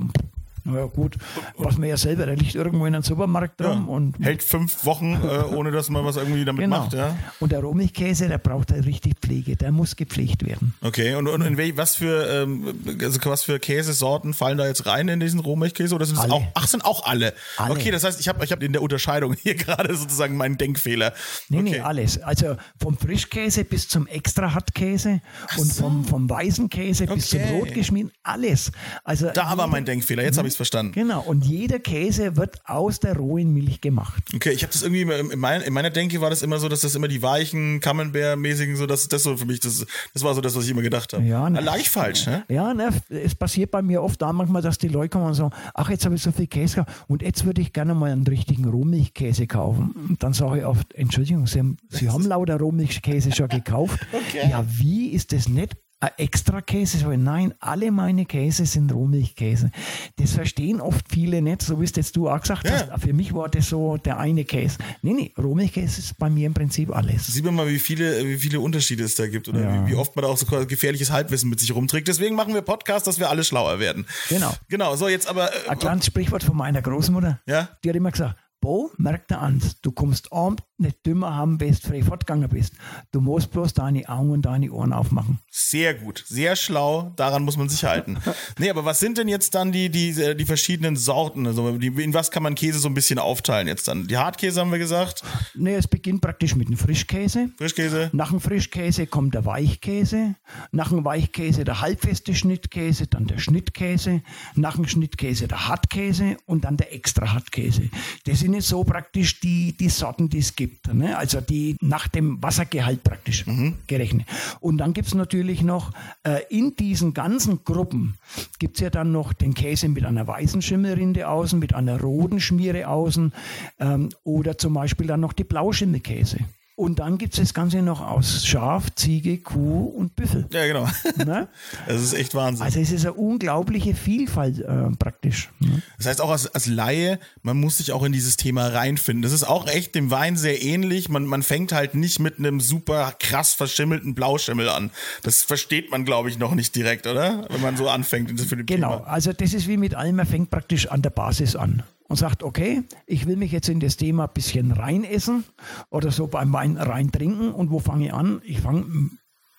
naja gut, was man ja selber, der liegt irgendwo in einem Supermarkt rum und Hält fünf Wochen, äh, ohne dass man was irgendwie damit genau. macht, ja. Und der Rohmilchkäse, der braucht halt richtig Pflege, der muss gepflegt werden. Okay, und, und in wel, was für ähm, also was für Käsesorten fallen da jetzt rein in diesen Rohmilchkäse oder sind es Alle. auch ach sind auch alle. Alle. Okay, das heißt, ich habe ich habe in der Unterscheidung hier gerade sozusagen meinen Denkfehler. Nee, okay. nee, alles. Also vom Frischkäse bis zum extra Hartkäse und vom, vom weißen Käse bis zum Okay. Rotgeschmieden, alles. Also Da war mein Denkfehler, jetzt habe ich es verstanden. Genau, und jeder Käse wird aus der rohen Milch gemacht. Okay, ich habe das irgendwie in, mein, in meiner Denke war das immer so, dass das immer die weichen Camembert-mäßigen so, das das so für mich das das war so das, was ich immer gedacht habe. Ja, ne. Da lag ich falsch, ne? Ja, ne, es passiert bei mir oft auch manchmal, dass die Leute kommen und sagen, ach, jetzt habe ich so viel Käse gekauft und jetzt würde ich gerne mal einen richtigen Rohmilchkäse kaufen. Und dann sage ich oft, Entschuldigung, Sie haben, Sie haben lauter Rohmilchkäse schon gekauft. Ja, wie ist das nicht? Ein extra Käse? Nein, alle meine Käse sind Rohmilchkäse. Das verstehen oft viele nicht, so wie es jetzt du auch gesagt Ja. hast. Für mich war das so der eine Käse. Nee, nee, Rohmilchkäse ist bei mir im Prinzip alles. Sieht man mal, wie viele, wie viele Unterschiede es da gibt oder Ja. wie, wie oft man da auch so gefährliches Halbwissen mit sich rumträgt. Deswegen machen wir Podcast, dass wir alle schlauer werden. Genau. Genau, so jetzt aber. Äh, Ein kleines Sprichwort von meiner Großmutter. Ja? Die hat immer gesagt, Bo, merk dir an, du kommst abend nicht dümmer haben willst, frei fortgegangen bist. Du musst bloß deine Augen und deine Ohren aufmachen. Sehr gut, sehr schlau, daran muss man sich halten. nee, aber was sind denn jetzt dann die, die, die verschiedenen Sorten? Also die, in was kann man Käse so ein bisschen aufteilen jetzt dann? Die Hartkäse haben wir gesagt. Nee, es beginnt praktisch mit dem Frischkäse. Frischkäse. Nach dem Frischkäse kommt der Weichkäse. Nach dem Weichkäse der halbfeste Schnittkäse, dann der Schnittkäse. Nach dem Schnittkäse der Hartkäse und dann der extra Hartkäse. Das sind jetzt so praktisch die, die Sorten, die es gibt gibt. Ne? Also die nach dem Wassergehalt praktisch mhm. gerechnet. Und dann gibt es natürlich noch äh, in diesen ganzen Gruppen gibt es ja dann noch den Käse mit einer weißen Schimmelrinde außen, mit einer roten Schmiere außen ähm, oder zum Beispiel dann noch die Blauschimmelkäse. Und dann gibt es das Ganze noch aus Schaf, Ziege, Kuh und Büffel. Ja, genau. Ne? Das ist echt Wahnsinn. Also es ist eine unglaubliche Vielfalt äh, praktisch. Ne? Das heißt auch als, als Laie, man muss sich auch in dieses Thema reinfinden. Das ist auch echt dem Wein sehr ähnlich. Man, man fängt halt nicht mit einem super krass verschimmelten Blauschimmel an. Das versteht man, glaube ich, noch nicht direkt, oder? Wenn man so anfängt für den Genau, Thema. also das ist wie mit allem, man fängt praktisch an der Basis an und sagt, okay, ich will mich jetzt in das Thema ein bisschen reinessen oder so beim Wein rein trinken. Und wo fange ich an? Ich fange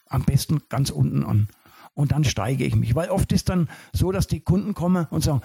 am besten ganz unten an. Und dann steige ich mich. Weil oft ist dann so, dass die Kunden kommen und sagen,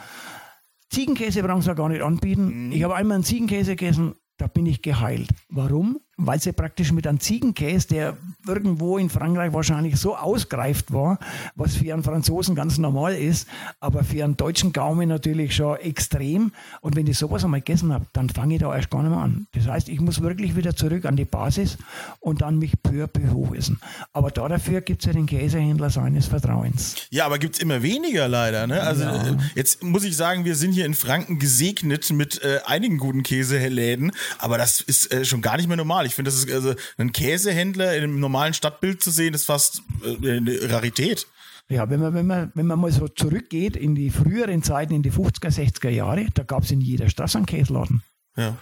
Ziegenkäse brauchen sie gar nicht anbieten. Mhm. Ich habe einmal einen Ziegenkäse gegessen, da bin ich geheilt. Warum? Weil sie praktisch mit einem Ziegenkäse, der irgendwo in Frankreich wahrscheinlich so ausgereift war, was für einen Franzosen ganz normal ist, aber für einen deutschen Gaumen natürlich schon extrem. Und wenn ich sowas einmal gegessen habe, dann fange ich da erst gar nicht mehr an. Das heißt, ich muss wirklich wieder zurück an die Basis und dann mich peu à peu hochessen. Aber da dafür gibt es ja den Käsehändler seines Vertrauens. Ja, aber gibt es immer weniger leider. Ne? Also ja. Äh, jetzt muss ich sagen, wir sind hier in Franken gesegnet mit äh, einigen guten Käseläden, aber das ist äh, schon gar nicht mehr normal. Ich finde, das ist also ein Käsehändler im normalen Stadtbild zu sehen, ist fast äh, eine Rarität. Ja, wenn man, wenn, man, wenn man mal so zurückgeht in die früheren Zeiten, in die 50er, 60er Jahre, da gab es in jeder Straße einen Käseladen. Ja.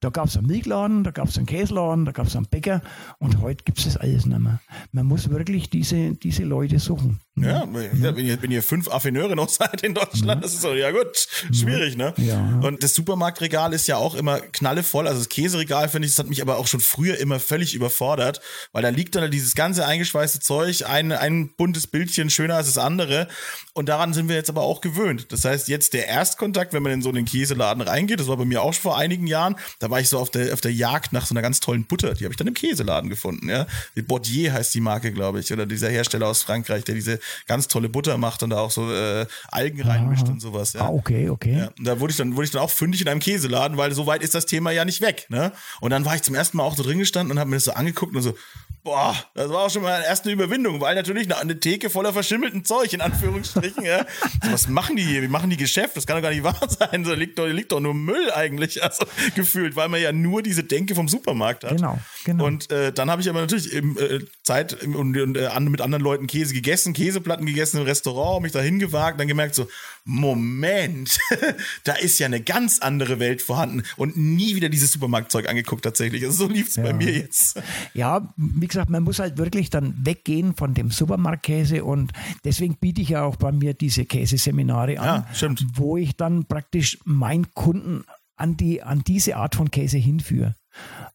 Da gab es einen Milchladen, da gab es einen Käseladen, da gab es einen Bäcker und heute gibt es das alles nicht mehr. Man muss wirklich diese, diese Leute suchen. Ja, ja. Wenn, ihr, wenn ihr fünf Affineure noch seid in Deutschland, ja. das ist so, ja gut, schwierig, ne? Ja. Und das Supermarktregal ist ja auch immer knallevoll. Also das Käseregal, finde ich, das hat mich aber auch schon früher immer völlig überfordert, weil da liegt dann dieses ganze eingeschweißte Zeug, ein, ein buntes Bildchen schöner als das andere. Und daran sind wir jetzt aber auch gewöhnt. Das heißt, jetzt der Erstkontakt, wenn man in so einen Käseladen reingeht, das war bei mir auch schon vor einigen Jahren, da war ich so auf der, auf der Jagd nach so einer ganz tollen Butter. Die habe ich dann im Käseladen gefunden. Ja? Die Bordier heißt die Marke, glaube ich, oder dieser Hersteller aus Frankreich, der diese ganz tolle Butter macht und da auch so äh, Algen reinmischt und sowas. Ja? Ah, okay, okay. Ja, und da wurde ich dann wurde ich dann auch fündig in einem Käseladen, weil so weit ist das Thema ja nicht weg. Ne? Und dann war ich zum ersten Mal auch so drin gestanden und habe mir das so angeguckt und so, boah, das war auch schon mal erste Überwindung, weil natürlich eine, eine Theke voller verschimmelten Zeug in Anführungsstrichen. ja. So, was machen die hier? Wie machen die Geschäft? Das kann doch gar nicht wahr sein. So liegt doch, liegt doch nur Müll eigentlich, also gefühlt, weil man ja nur diese Denke vom Supermarkt hat. Genau, genau. Und äh, dann habe ich aber natürlich im, äh, Zeit im, und, und äh, mit anderen Leuten Käse gegessen, Käseplatten gegessen im Restaurant, mich da hingewagt, dann gemerkt so, Moment, da ist ja eine ganz andere Welt vorhanden und nie wieder dieses Supermarktzeug angeguckt tatsächlich. Also so lief es ja. bei mir jetzt. Ja, wie gesagt, man muss halt wirklich dann weggehen von dem Supermarktkäse und deswegen biete ich ja auch bei mir diese Käseseminare an, ja, wo ich dann praktisch meinen Kunden an, die, an diese Art von Käse hinführe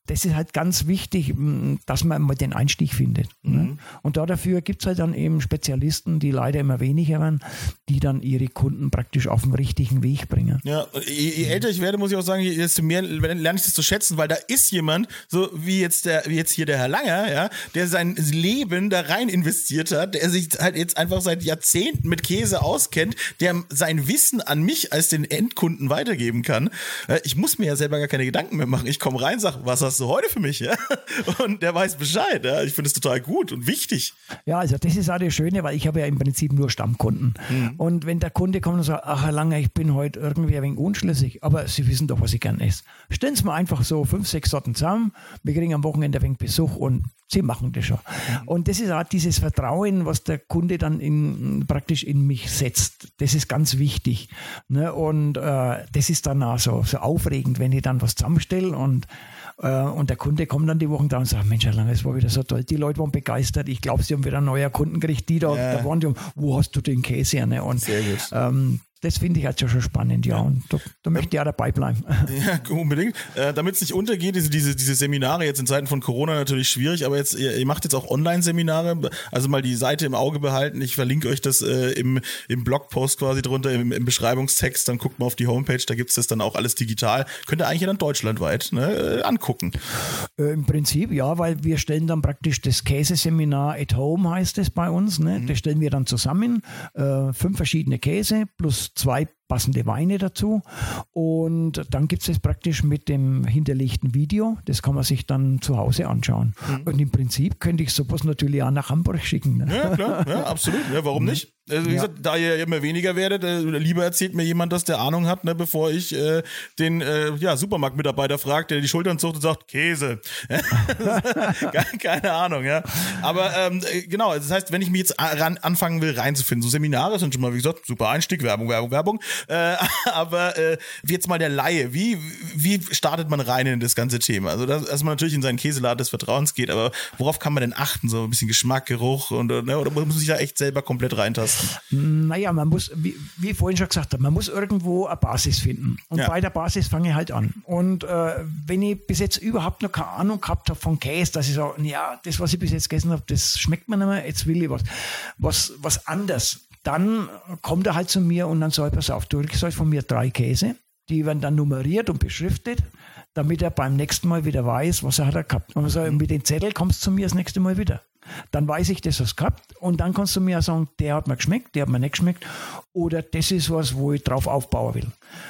das ist halt ganz wichtig, dass man mal den Einstieg findet. Ne? Mhm. Und da dafür gibt es halt dann eben Spezialisten, die leider immer weniger werden, die dann ihre Kunden praktisch auf den richtigen Weg bringen. Ja, je, je älter ich werde, muss ich auch sagen, desto mehr lerne ich das zu schätzen, weil da ist jemand, so wie jetzt der, wie jetzt hier der Herr Langer, ja, der sein Leben da rein investiert hat, der sich halt jetzt einfach seit Jahrzehnten mit Käse auskennt, der sein Wissen an mich als den Endkunden weitergeben kann. Äh, ich muss mir ja selber gar keine Gedanken mehr machen. Ich komme rein, sag, was hast du heute für mich? Ja? Und der weiß Bescheid. Ja? Ich finde es total gut und wichtig. Ja, also das ist auch das Schöne, weil ich habe ja im Prinzip nur Stammkunden. Mhm. Und wenn der Kunde kommt und sagt, ach Herr Lange, ich bin heute irgendwie ein wenig unschlüssig, aber Sie wissen doch, was ich gerne esse. Stellen Sie mir einfach so fünf, sechs Sorten zusammen, wir kriegen am Wochenende ein wenig Besuch und Sie machen das schon. Mhm. Und das ist auch dieses Vertrauen, was der Kunde dann in, praktisch in mich setzt. Das ist ganz wichtig. Ne? Und äh, das ist dann auch so, so aufregend, wenn ich dann was zusammenstelle und und der Kunde kommt dann die Wochen da und sagt, Mensch, Herr Lange, es war wieder so toll. Die Leute waren begeistert. Ich glaube, sie haben wieder neue Kunden gekriegt. Die da, ja. da waren die, wo hast du den Käse her? Ne? Und, Sehr gut. Ähm, das finde ich halt schon spannend, ja. Und da, da möchte ich auch dabei bleiben. Ja, unbedingt. Äh, Damit es nicht untergeht, diese, diese, diese Seminare jetzt in Zeiten von Corona natürlich schwierig, aber jetzt, ihr, ihr macht jetzt auch Online-Seminare, also mal die Seite im Auge behalten. Ich verlinke euch das äh, im, im Blogpost quasi drunter, im, im Beschreibungstext, dann guckt mal auf die Homepage, da gibt es das dann auch alles digital. Könnt ihr eigentlich dann deutschlandweit ne, äh, angucken. Äh, Im Prinzip ja, weil wir stellen dann praktisch das Käseseminar at Home heißt es bei uns. Ne? Das stellen wir dann zusammen. Äh, fünf verschiedene Käse plus zwei passende Weine dazu. Und dann gibt es es praktisch mit dem hinterlegten Video. Das kann man sich dann zu Hause anschauen. Und im Prinzip könnte ich sowas natürlich auch nach Hamburg schicken. Ne? Ja, klar, ja, absolut. Ja, warum nicht? Also, wie Ja. gesagt, da ihr immer weniger werdet, äh, lieber erzählt mir jemand, dass der Ahnung hat, ne, bevor ich äh, den äh, ja, Supermarktmitarbeiter fragt, der die Schultern zuckt und sagt, Käse. Keine- Ahnung, ja. Aber ähm, äh, genau, das heißt, wenn ich mich jetzt ran, anfangen will, reinzufinden, so Seminare sind schon mal, wie gesagt, super Einstieg, Werbung, Werbung, Werbung. Äh, aber äh, jetzt mal der Laie, wie, wie startet man rein in das ganze Thema? Also, dass, dass man natürlich in seinen Käseladen des Vertrauens geht, aber worauf kann man denn achten? So ein bisschen Geschmack, Geruch und äh, ne, oder muss man sich da echt selber komplett reintasten? Naja, man muss, wie, wie ich vorhin schon gesagt habe, man muss irgendwo eine Basis finden. Und Ja. bei der Basis fange ich halt an. Und äh, wenn ich bis jetzt überhaupt noch keine Ahnung gehabt habe von Käse, dass ich sage, ja, das, was ich bis jetzt gegessen habe, das schmeckt mir nicht mehr, jetzt will ich was, was, was anders. Dann kommt er halt zu mir und dann sagt, pass auf, du kriegst halt von mir drei Käse. Die werden dann nummeriert und beschriftet, damit er beim nächsten Mal wieder weiß, was er hat er gehabt. Und so, mit den Zettel kommst du zu mir das nächste Mal wieder. Dann weiß ich, das hast du gehabt. Und dann kannst du mir sagen, der hat mir geschmeckt, der hat mir nicht geschmeckt. Oder das ist was, wo ich drauf aufbauen will.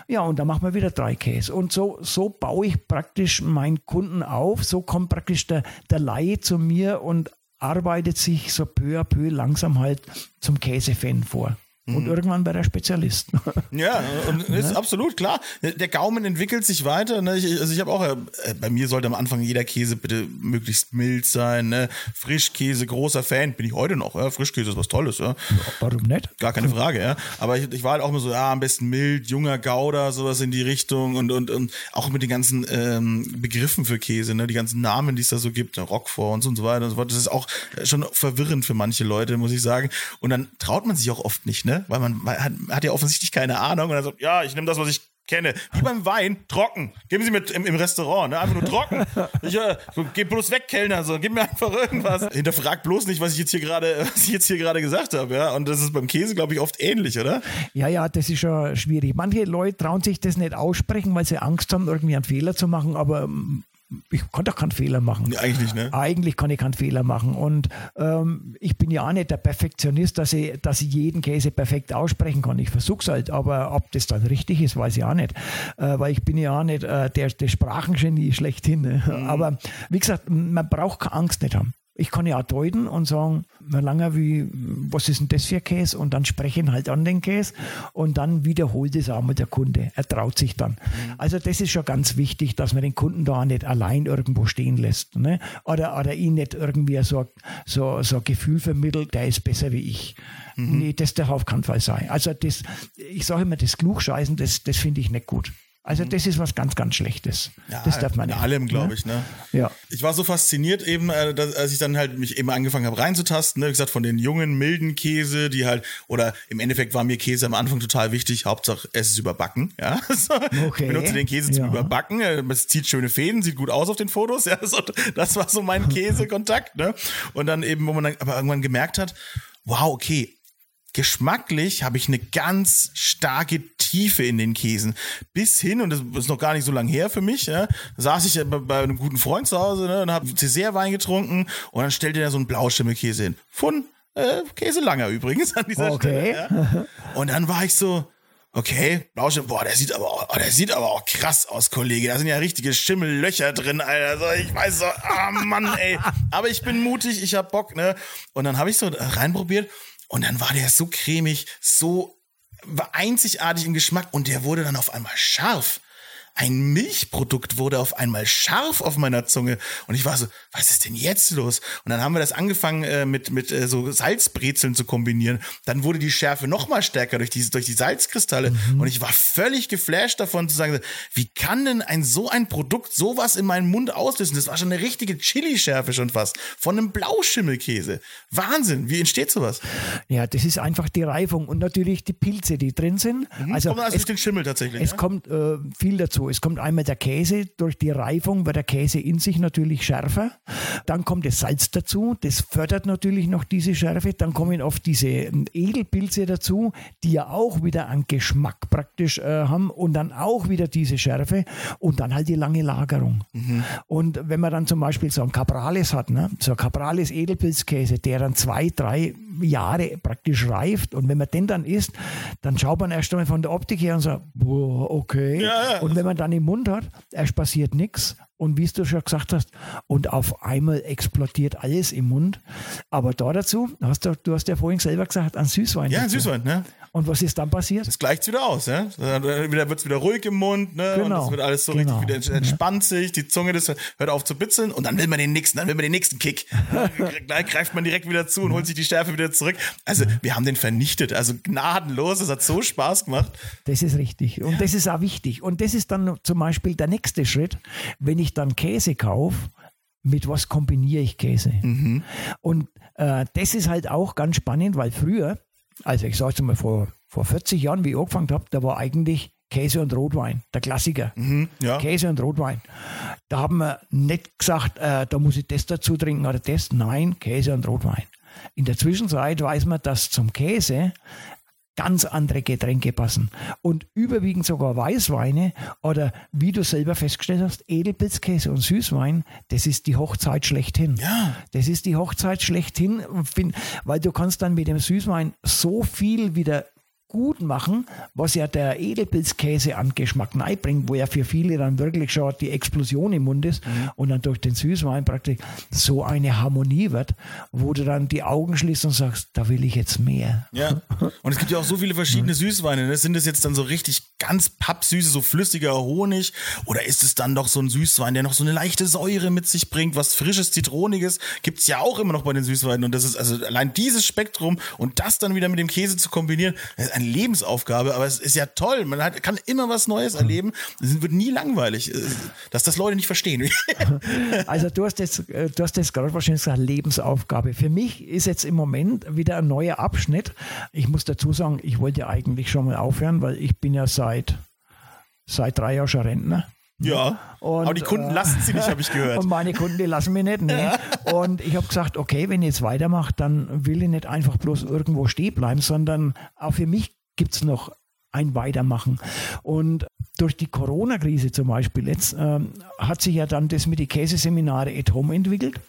Ja, und dann machen wir wieder drei Käse. Und so, so baue ich praktisch meinen Kunden auf. So kommt praktisch der, der Laie zu mir und arbeitet sich so peu à peu langsam halt zum Käsefan vor. Und irgendwann wird er Spezialist. Ja, und ist absolut klar. Der Gaumen entwickelt sich weiter. Ne? Ich, also ich habe auch, äh, bei mir sollte am Anfang jeder Käse bitte möglichst mild sein. Ne? Frischkäse, großer Fan, bin ich heute noch. Ja? Frischkäse ist was Tolles. Ja? Warum nicht? Gar keine Frage, ja. Aber ich, ich war halt auch immer so, ja, am besten mild, junger Gouda, sowas in die Richtung und, und, und auch mit den ganzen ähm, Begriffen für Käse, ne, die ganzen Namen, die es da so gibt, ne, Roquefort und so, und so weiter und so fort. Das ist auch schon verwirrend für manche Leute, muss ich sagen. Und dann traut man sich auch oft nicht, ne, weil man, man hat, hat ja offensichtlich keine Ahnung und dann sagt, ja, ich nehme das, was ich kenne. Wie beim Wein, trocken. Geben Sie mir im, im Restaurant, ne? Einfach nur trocken. Ich, äh, so, geh bloß weg, Kellner, so, gib mir einfach irgendwas. Hinterfrag bloß nicht, was ich jetzt hier gerade, was ich jetzt hier gerade gesagt habe, ja. Und das ist beim Käse, glaube ich, oft ähnlich, oder? Ja, ja, das ist schon schwierig. Manche Leute trauen sich das nicht aussprechen, weil sie Angst haben, irgendwie einen Fehler zu machen, aber ähm, ich kann doch keinen Fehler machen. Nee, eigentlich nicht, ne? Eigentlich kann ich keinen Fehler machen. Und ähm, ich bin ja auch nicht der Perfektionist, dass ich, dass ich jeden Käse perfekt aussprechen kann. Ich versuche es halt, aber ob das dann richtig ist, weiß ich auch nicht. Äh, weil ich bin ja auch nicht äh, der, der Sprachengenie schlechthin. Ne? Mhm. Aber wie gesagt, man braucht keine Angst nicht haben. Ich kann ja auch deuten und sagen, na lange wie, was ist denn das für ein Käse? Und dann sprechen halt an den Käse und dann wiederholt es auch mal der Kunde. Er traut sich dann. Also das ist schon ganz wichtig, dass man den Kunden da nicht allein irgendwo stehen lässt. Ne? Oder, oder ihn nicht irgendwie so, so, so ein Gefühl vermittelt, der ist besser wie ich. Nee, das darf auf keinen Fall sein. Also das, ich sage immer, das Klugscheißen, das, das finde ich nicht gut. Also das ist was ganz, ganz Schlechtes. das darf man in nicht. allem, glaube ich, ne? Ja. Ich war so fasziniert eben, äh, dass, als ich dann halt mich eben angefangen habe reinzutasten, ne, wie gesagt, von den jungen, milden Käse, die halt, oder im Endeffekt war mir Käse am Anfang total wichtig, Hauptsache es ist überbacken, ja. So, Okay. Ich benutze den Käse zum Ja. Überbacken, äh, es zieht schöne Fäden, sieht gut aus auf den Fotos, ja. So, das war so mein Käsekontakt, ne. Und dann eben, wo man dann aber irgendwann gemerkt hat, wow, okay, geschmacklich habe ich eine ganz starke Tiefe in den Käsen. Bis hin, und das ist noch gar nicht so lange her für mich, ja, saß ich bei, bei einem guten Freund zu Hause ne, und habe Dessertwein getrunken und dann stellte er so einen Blauschimmelkäse hin. Von äh, Käselanger übrigens an dieser Okay. Stelle. Ja. Und dann war ich so, okay, Blauschimmel, boah, der sieht aber auch, oh, der sieht aber auch krass aus, Kollege. Da sind ja richtige Schimmellöcher drin, Alter. So, ich weiß so, ah Mann, ey. Aber ich bin mutig, ich hab Bock, ne? Und dann habe ich so reinprobiert und dann war der so cremig, so einzigartig im Geschmack und der wurde dann auf einmal scharf. Ein Milchprodukt wurde auf einmal scharf auf meiner Zunge und ich war so, was ist denn jetzt los? Und dann haben wir das angefangen äh, mit mit äh, so Salzbrezeln zu kombinieren. Dann wurde die Schärfe noch mal stärker durch die durch die Salzkristalle mhm. und ich war völlig geflasht davon zu sagen, wie kann denn ein so ein Produkt sowas in meinen Mund auslösen? Das war schon eine richtige Chili-Schärfe schon fast von einem Blauschimmelkäse. Wahnsinn, wie entsteht sowas? Ja, das ist einfach die Reifung und natürlich die Pilze, die drin sind. Mhm. Also, also es, den Schimmel tatsächlich. Es ja? kommt äh, viel dazu. Es kommt einmal der Käse, durch die Reifung wird der Käse in sich natürlich schärfer. Dann kommt das Salz dazu, das fördert natürlich noch diese Schärfe. Dann kommen oft diese ähm, Edelpilze dazu, die ja auch wieder einen Geschmack praktisch äh, haben und dann auch wieder diese Schärfe und dann halt die lange Lagerung. Mhm. Und wenn man dann zum Beispiel so ein Caprales hat, ne? so ein Caprales Edelpilzkäse, der dann zwei, drei Jahre praktisch reift und wenn man den dann isst, dann schaut man erst einmal von der Optik her und sagt, boah, okay. Ja, ja. Und wenn man dann im Mund hat, erst passiert nichts und wie du schon gesagt hast, und auf einmal explodiert alles im Mund. Aber da dazu, hast du, du hast ja vorhin selber gesagt, ein Süßwein. Ja, ein Süßwein, ne? Und was ist dann passiert? Das gleicht wieder aus, ja? Dann wird es wieder ruhig im Mund, ne? Genau. Und das wird alles so genau. richtig wieder entspannt sich, die Zunge das hört auf zu bitzeln und dann will man den nächsten, dann will man den nächsten Kick. Gleich greift man direkt wieder zu und holt sich die Schärfe wieder zurück. Also, wir haben den vernichtet. Also gnadenlos, es hat so Spaß gemacht. Das ist richtig. Und das ist auch wichtig. Und das ist dann zum Beispiel der nächste Schritt, wenn ich dann Käse kaufe, mit was kombiniere ich Käse? Mhm. Und äh, das ist halt auch ganz spannend, weil früher, also ich sage es mal vor, vor 40 Jahren, wie ich angefangen habe, da war eigentlich Käse und Rotwein, der Klassiker. Mhm, ja. Käse und Rotwein. Da haben wir nicht gesagt, äh, da muss ich das dazu trinken oder das. Nein, Käse und Rotwein. In der Zwischenzeit weiß man, dass zum Käse ganz andere Getränke passen. Und überwiegend sogar Weißweine oder wie du selber festgestellt hast, Edelpilzkäse und Süßwein, das ist die Hochzeit schlechthin. Ja. Das ist die Hochzeit schlechthin, weil du kannst dann mit dem Süßwein so viel wieder gut machen, was ja der Edelpilzkäse an Geschmack bringt, wo ja für viele dann wirklich schon die Explosion im Mund ist mhm. und dann durch den Süßwein praktisch so eine Harmonie wird, wo du dann die Augen schließt und sagst, da will ich jetzt mehr. Ja, und es gibt ja auch so viele verschiedene Süßweine. Ne? Sind das jetzt dann so richtig ganz pappsüße, so flüssiger Honig oder ist es dann doch so ein Süßwein, der noch so eine leichte Säure mit sich bringt, was frisches, zitroniges, gibt es ja auch immer noch bei den Süßweinen und das ist also allein dieses Spektrum und das dann wieder mit dem Käse zu kombinieren, eine Lebensaufgabe, aber es ist ja toll. Man hat, kann immer was Neues erleben. Es wird nie langweilig, äh, dass das Leute nicht verstehen. also du hast jetzt, äh, du hast jetzt gerade wahrscheinlich gesagt, Lebensaufgabe. Für mich ist jetzt im Moment wieder ein neuer Abschnitt. Ich muss dazu sagen, ich wollte eigentlich schon mal aufhören, weil ich bin ja seit, seit drei Jahren schon Rentner. Ja. Und, aber die Kunden äh, lassen sie nicht, habe ich gehört. Und meine Kunden, die lassen mich nicht. Ja. Und ich habe gesagt, okay, wenn ich jetzt weitermache, dann will ich nicht einfach bloß irgendwo stehen bleiben, sondern auch für mich gibt es noch ein Weitermachen. Und durch die Corona-Krise zum Beispiel jetzt ähm, hat sich ja dann das mit den Käseseminare at Home entwickelt.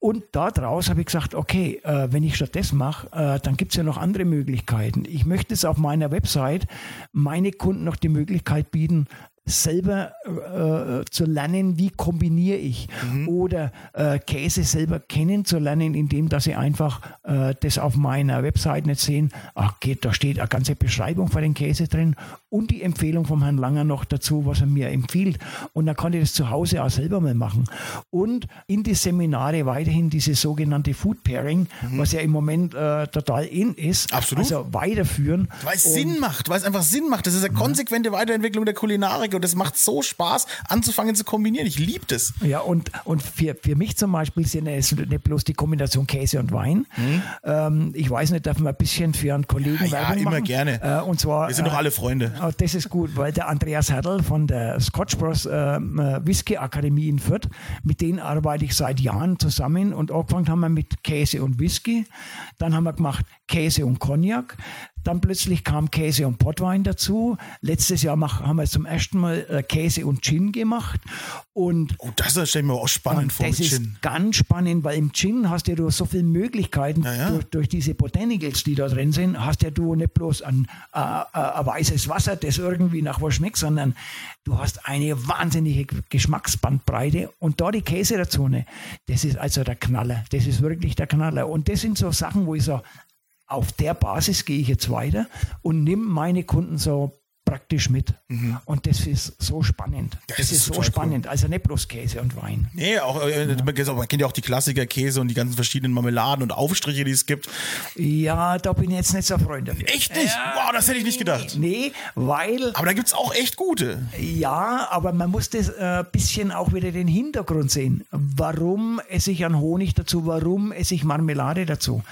Und daraus habe ich gesagt, okay, äh, wenn ich statt das mache, äh, dann gibt es ja noch andere Möglichkeiten. Ich möchte es auf meiner Website meine Kunden noch die Möglichkeit bieten, selber äh, zu lernen, wie kombiniere ich mhm. oder äh, Käse selber kennenzulernen, indem dass sie einfach äh, das auf meiner Website nicht sehen. Ach, geht, da steht eine ganze Beschreibung für den Käse drin und die Empfehlung vom Herrn Langer noch dazu, was er mir empfiehlt. Und dann kann ich das zu Hause auch selber mal machen. Und in die Seminare weiterhin diese sogenannte Food Pairing, mhm. was ja im Moment äh, total in ist. Absolut. Also weiterführen. Weil es Sinn macht, weil es einfach Sinn macht. Das ist eine konsequente Weiterentwicklung der Kulinarik und es macht so Spaß, anzufangen zu kombinieren. Ich liebe das. Ja, und, und für, für mich zum Beispiel sind es nicht bloß die Kombination Käse und Wein. Mhm. Ähm, ich weiß nicht, darf man ein bisschen für einen Kollegen ja, Werbung ja, immer gerne. Äh, und zwar, Wir sind doch alle Freunde. Äh, das ist gut, weil der Andreas Hertel von der Scotch Bros äh, Whisky Akademie in Fürth, mit denen arbeite ich seit Jahren zusammen und angefangen haben wir mit Käse und Whisky. Dann haben wir gemacht Käse und Cognac. Dann plötzlich kam Käse und Pottwein dazu. Letztes Jahr mach, haben wir zum ersten Mal äh, Käse und Gin gemacht. Und oh, das stelle ich mir auch spannend vor. Das ist ganz spannend, weil im Gin hast ja du so viele Möglichkeiten ja, ja. Durch, durch, diese Botanicals, die da drin sind, hast ja du nicht bloß ein, äh, äh, weißes Wasser, das irgendwie nach was schmeckt, sondern du hast eine wahnsinnige Geschmacksbandbreite und da die Käse dazu, ne, das ist also der Knaller. Das ist wirklich der Knaller. Und das sind so Sachen, wo ich so, auf der Basis gehe ich jetzt weiter und nehme meine Kunden so praktisch mit. Und das ist so spannend. Das, Das ist, ist so total cool. spannend. Also nicht bloß Käse und Wein. Nee, auch, äh, man kennt ja auch die Klassiker-Käse und die ganzen verschiedenen Marmeladen und Aufstriche, die es gibt. Ja, da bin ich jetzt nicht so Freund dafür. Echt nicht? Wow, das hätte ich nicht gedacht. Nee, weil Aber da gibt es auch echt gute. Ja, aber man muss das ein äh, bisschen auch wieder den Hintergrund sehen. Warum esse ich an Honig dazu? Warum esse ich Marmelade dazu?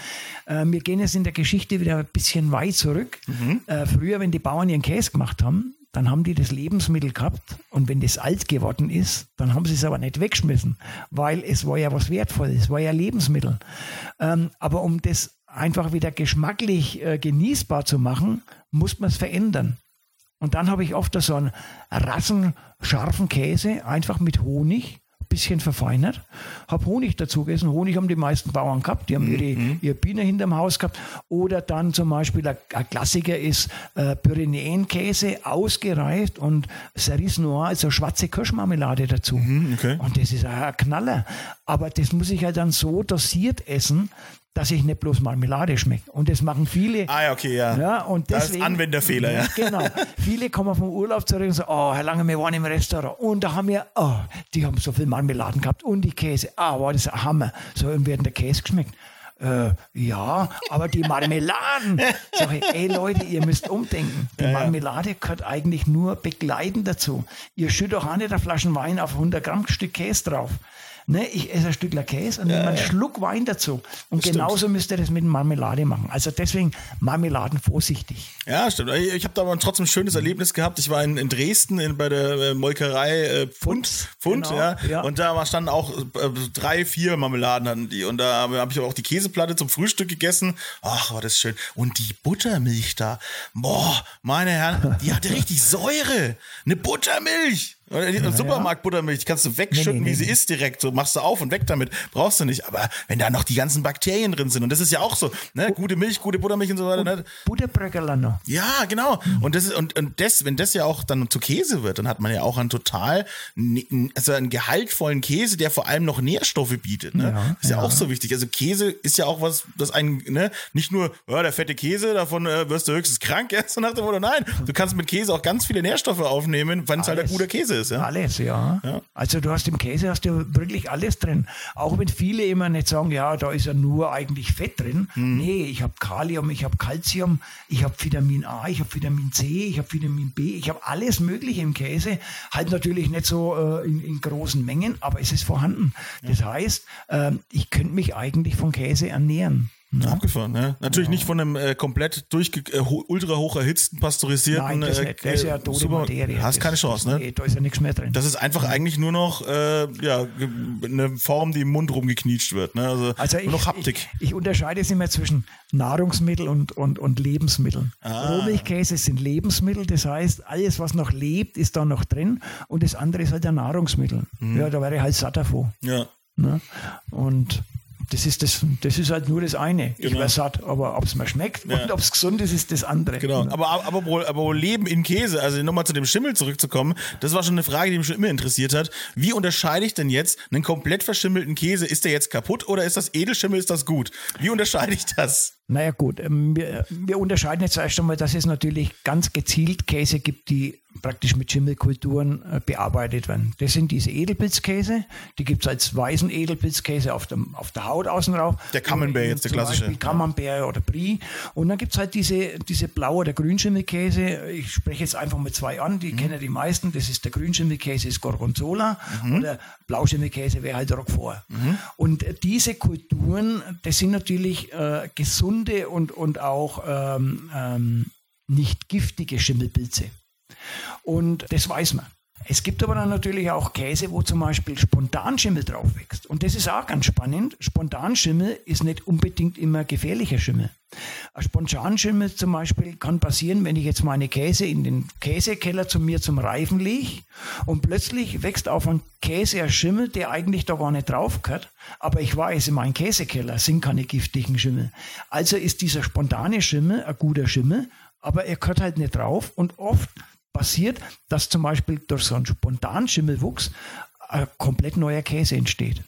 Äh, wir gehen jetzt in der Geschichte wieder ein bisschen weit zurück. Äh, früher, wenn die Bauern ihren Käse gemacht haben, dann haben die das Lebensmittel gehabt und wenn das alt geworden ist, dann haben sie es aber nicht weggeschmissen, weil es war ja was Wertvolles, es war ja Lebensmittel. Ähm, aber um das einfach wieder geschmacklich äh, genießbar zu machen, muss man es verändern. Und dann habe ich oft so einen rassenscharfen Käse, einfach mit Honig, bisschen verfeinert. Habe Honig dazu gegessen. Honig haben die meisten Bauern gehabt. Die haben ihre, ihre Biene hinterm Haus gehabt. Oder dann zum Beispiel, ein, ein Klassiker ist äh, Pyrenäenkäse, ausgereift und Cerise Noir, also schwarze Kirschmarmelade dazu. okay. Und das ist ein Knaller. Aber das muss ich halt dann so dosiert essen, dass ich nicht bloß Marmelade schmecke. Und das machen viele. Ah okay, ja. Ja, und Das ist deswegen, Anwenderfehler, ja. Genau. Viele kommen vom Urlaub zurück und sagen, oh, Herr Lange, wir waren im Restaurant und da haben wir, oh, die haben so viel Marmeladen gehabt und die Käse. Ah, war das ein Hammer. So, und werden der Käse geschmeckt. Äh, ja, aber die Marmeladen. Sag ich, ey Leute, ihr müsst umdenken. Die Marmelade gehört eigentlich nur begleitend dazu. Ihr schüttet doch auch nicht eine Flasche Wein auf 100 Gramm Stück Käse drauf. Ne, ich esse ein Stück Käse und nehme einen Schluck Wein dazu. Und genauso müsst ihr das mit Marmelade machen. Also deswegen Marmeladen vorsichtig. Ja, stimmt. Ich, ich habe da aber trotzdem ein schönes Erlebnis gehabt. Ich war in, in Dresden in, bei der äh, Molkerei äh, Pfund. Pfund, genau, ja. ja. Und da standen auch äh, drei, vier Marmeladen hatten die. Und da habe hab ich auch die Käseplatte zum Frühstück gegessen. Ach, war das schön. Und die Buttermilch da. Boah, meine Herren, die hatte richtig Säure. Eine Buttermilch. Die Supermarktbuttermilch kannst du wegschütten, Nee, nee, wie sie ist direkt. So machst du auf und weg damit. Brauchst du nicht. Aber wenn da noch die ganzen Bakterien drin sind, und das ist ja auch so, ne? Gute Milch, gute Buttermilch und so weiter, ne? Butterbröckerler noch. Ja, genau. Und das ist, und, und das, wenn das ja auch dann zu Käse wird, dann hat man ja auch einen total, ne- also einen gehaltvollen Käse, der vor allem noch Nährstoffe bietet. Ne? Ja, ist ja, ja. auch so wichtig. Also Käse ist ja auch was, das ein, ne, nicht nur, ja, der fette Käse, davon äh, wirst du höchstens krank, ja, so nach dem Motto, nein, du kannst mit Käse auch ganz viele Nährstoffe aufnehmen, wenn es halt ein Alles. guter Käse ist, ja. Alles, ja. Also du hast im Käse hast du wirklich alles drin. Auch wenn viele immer nicht sagen, ja, da ist ja nur eigentlich Fett drin. Mhm. Nee, ich habe Kalium, ich habe Calcium, ich habe Vitamin A, ich habe Vitamin C, ich habe Vitamin B, ich habe alles Mögliche im Käse. Halt natürlich nicht so äh, in, in großen Mengen, aber es ist vorhanden. Das heißt, ähm, ich könnte mich eigentlich von Käse ernähren. Abgefahren, ne? Natürlich nicht von einem äh, komplett äh, ultra hoch erhitzten, pasteurisierten Nein, das, äh, das ist ja tote Super- Materie. Hast keine Chance, ne? Nee, da ist ja nichts mehr drin. Das ist einfach eigentlich nur noch äh, ja, eine Form, die im Mund rumgeknietscht wird. Ne? Also, Also nur ich, noch Haptik. Ich, ich unterscheide es immer zwischen Nahrungsmittel und, und, und Lebensmitteln. Ah. Rohmilchkäse sind Lebensmittel, das heißt, alles, was noch lebt, ist da noch drin und das andere ist halt ein Nahrungsmittel. Mhm. Ja, da wäre ich halt satt davon. ja. Ne? Und das ist, das, das ist halt nur das eine. Ich Genau. wäre satt, aber ob es mir schmeckt Ja. und ob es gesund ist, ist das andere. Genau, aber, aber, aber, aber Leben in Käse, also nochmal zu dem Schimmel zurückzukommen, das war schon eine Frage, die mich schon immer interessiert hat. Wie unterscheide ich denn jetzt einen komplett verschimmelten Käse? Ist der jetzt kaputt oder ist das Edelschimmel, ist das gut? Wie unterscheide ich das? Naja gut, ähm, wir, wir unterscheiden jetzt erst einmal, dass es natürlich ganz gezielt Käse gibt, die praktisch mit Schimmelkulturen äh, bearbeitet werden. Das sind diese Edelpilzkäse, die gibt es als weißen Edelpilzkäse auf, dem, auf der Haut außen drauf. Der Camembert jetzt, der klassische. Beispiel Camembert oder Brie. Und dann gibt es halt diese, diese blaue oder Grünschimmelkäse. Ich spreche jetzt einfach mal zwei an, Mhm. die kennen die meisten. Das ist der Grünschimmelkäse, ist Gorgonzola. Mhm. Oder Blauschimmelkäse wäre halt Roquefort. Und äh, diese Kulturen, das sind natürlich äh, gesunde und, und auch ähm, ähm, nicht giftige Schimmelpilze. Und das weiß man. Es gibt aber dann natürlich auch Käse, wo zum Beispiel Spontanschimmel drauf wächst. Und das ist auch ganz spannend. Spontanschimmel ist nicht unbedingt immer gefährlicher Schimmel. Ein Spontanschimmel zum Beispiel kann passieren, wenn ich jetzt meine Käse in den Käsekeller zu mir zum Reifen lege und plötzlich wächst auf einen Käse ein Schimmel, der eigentlich da gar nicht drauf gehört. Aber ich weiß, in meinem Käsekeller sind keine giftigen Schimmel. Also ist dieser spontane Schimmel ein guter Schimmel, aber er gehört halt nicht drauf und oft passiert, dass zum Beispiel durch so einen spontanen Schimmelwuchs ein komplett neuer Käse entsteht.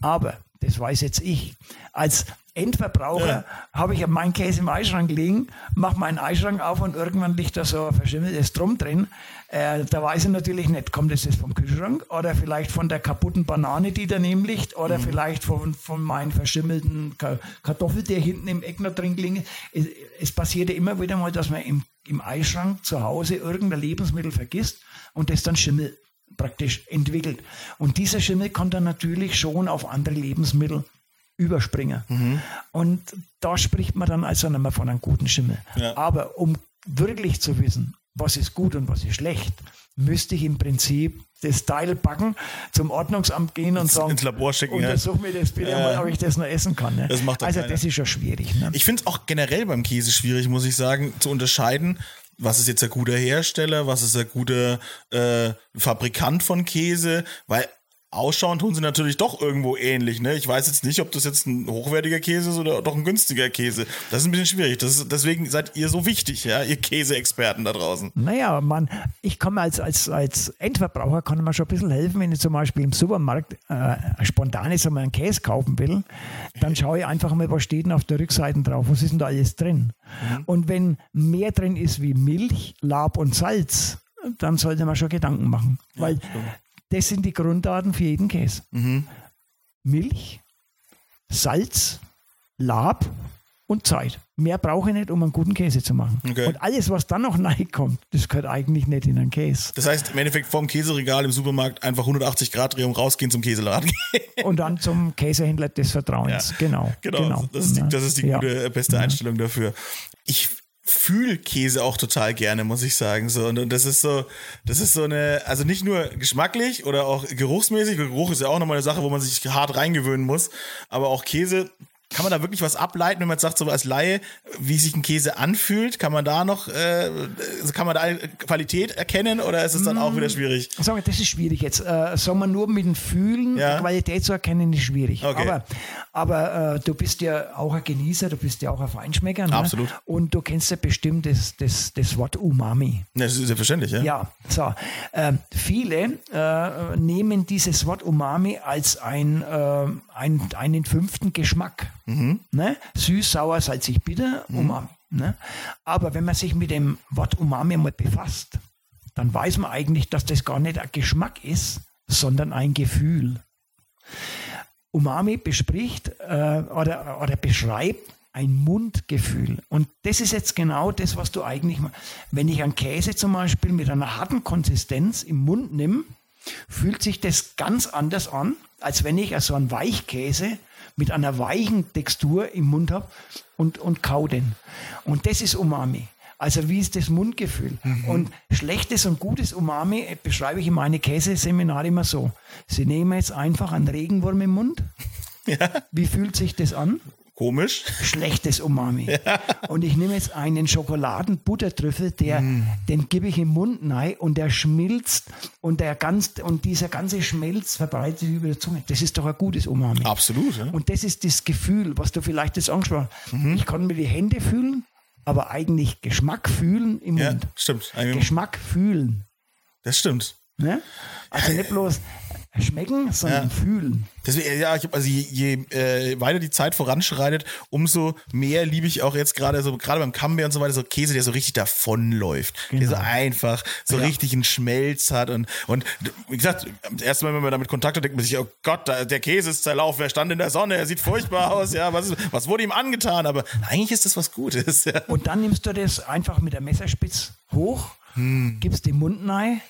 Aber das weiß jetzt ich. Als Endverbraucher Ja. habe ich meinen Käse im Eischrank liegen, mache meinen Eischrank auf und irgendwann liegt da so ein verschimmeltes Drum drin. Äh, da weiß ich natürlich nicht, kommt das jetzt vom Kühlschrank oder vielleicht von der kaputten Banane, die daneben liegt oder vielleicht von, von meinem verschimmelten Ka Kartoffel, der hinten im Eck noch drin liegt. Es, es passiert ja immer wieder mal, dass man im, im Eischrank zu Hause irgendein Lebensmittel vergisst und das dann Schimmel praktisch entwickelt. Und dieser Schimmel kann dann natürlich schon auf andere Lebensmittel überspringen. Und da spricht man dann also nicht mehr von einem guten Schimmel. Ja. Aber um wirklich zu wissen, was ist gut und was ist schlecht, müsste ich im Prinzip das Teil backen, zum Ordnungsamt gehen und sagen, ins Labor schicken, ja. untersuch mir das bitte Ja. mal, ob ich das noch essen kann. Ne? Das macht also keiner. das ist schon schwierig. Ne? Ich finde es auch generell beim Käse schwierig, muss ich sagen, zu unterscheiden, was ist jetzt ein guter Hersteller, was ist ein guter äh, Fabrikant von Käse, weil ausschauen tun sie natürlich doch irgendwo ähnlich. Ne? Ich weiß jetzt nicht, ob das jetzt ein hochwertiger Käse ist oder doch ein günstiger Käse. Das ist ein bisschen schwierig. Das ist, deswegen seid ihr so wichtig, ja, ihr Käseexperten da draußen. Naja, man, ich kann mir als, als, als Endverbraucher kann man schon ein bisschen helfen, wenn ich zum Beispiel im Supermarkt äh, spontan jetzt einmal einen Käse kaufen will, dann schaue ich einfach mal, was steht denn auf der Rückseite drauf, was ist denn da alles drin. Und wenn mehr drin ist wie Milch, Lab und Salz, dann sollte man schon Gedanken machen, weil das sind die Grunddaten für jeden Käse. Milch, Salz, Lab und Zeit. Mehr brauche ich nicht, um einen guten Käse zu machen. Okay. Und alles, was dann noch reinkommt, das gehört eigentlich nicht in einen Käse. Das heißt, im Endeffekt vom Käseregal im Supermarkt einfach 180 Grad Drehung rausgehen zum Käseladen. Und dann zum Käsehändler des Vertrauens. Ja. Genau. Genau, Das, ist die, Ja. das ist die Ja. gute, äh, beste Einstellung dafür. Ich fühle Käse auch total gerne, muss ich sagen. So, und, und das ist so, das ist so eine, also nicht nur geschmacklich oder auch geruchsmäßig. Geruch ist ja auch nochmal eine Sache, wo man sich hart reingewöhnen muss. Aber auch Käse, kann man da wirklich was ableiten, wenn man jetzt sagt, so als Laie, wie sich ein Käse anfühlt? Kann man da noch, äh, kann man da eine Qualität erkennen oder ist es dann Mm. auch wieder schwierig? Sagen wir, das ist schwierig jetzt. Äh, sagen wir nur mit dem Fühlen, Ja. Qualität zu erkennen, ist schwierig. Okay. Aber, aber äh, du bist ja auch ein Genießer, du bist ja auch ein Feinschmecker. Ne? Absolut. Und du kennst ja bestimmt das, das, das Wort Umami. Ja, das ist selbstverständlich, ja. Ja, so. Ähm, viele äh, nehmen dieses Wort Umami als ein, äh, ein, einen fünften Geschmack. Ne? Süß, sauer, salzig, bitter, Umami. Ne? Aber wenn man sich mit dem Wort Umami mal befasst, dann weiß man eigentlich, dass das gar nicht ein Geschmack ist, sondern ein Gefühl. Umami bespricht äh, oder, oder beschreibt ein Mundgefühl. Und das ist jetzt genau das, was du eigentlich, ma- wenn ich einen Käse zum Beispiel mit einer harten Konsistenz im Mund nehme, fühlt sich das ganz anders an, als wenn ich also einen Weichkäse mit einer weichen Textur im Mund habe und, und kau den. Und das ist Umami. Also wie ist das Mundgefühl? Und schlechtes und gutes Umami beschreibe ich in meine Käseseminare immer so. Sie nehmen jetzt einfach einen Regenwurm im Mund. Wie fühlt sich das an? Komisch. Schlechtes Umami. Und ich nehme jetzt einen Schokoladenbuttertrüffel, der, den gebe ich im Mund rein und der schmilzt und der ganz, und dieser ganze Schmelz verbreitet sich über die Zunge. Das ist doch ein gutes Umami. Absolut, ja. Und das ist das Gefühl, was du vielleicht jetzt angesprochen hast. Mhm. Ich kann mir die Hände fühlen, aber eigentlich Geschmack fühlen im Ja, Mund. stimmt. Eigentlich- Geschmack fühlen. Das stimmt. Ne? Also nicht bloß schmecken, sondern Ja. fühlen. Deswegen, ja, ich also je, je äh, weiter die Zeit voranschreitet, umso mehr liebe ich auch jetzt gerade so, gerade beim Camembert und so weiter, so Käse, der so richtig davonläuft. Der so einfach, so Ja. richtig einen Schmelz hat und, und wie gesagt, das erste Mal, wenn man damit Kontakt hat, denkt man sich, oh Gott, der Käse ist zerlaufen, er stand in der Sonne, er sieht furchtbar aus, ja, was, ist, was wurde ihm angetan? Aber eigentlich ist das was Gutes, ja. Und dann nimmst du das einfach mit der Messerspitz hoch, Hm. gibst den Mund rein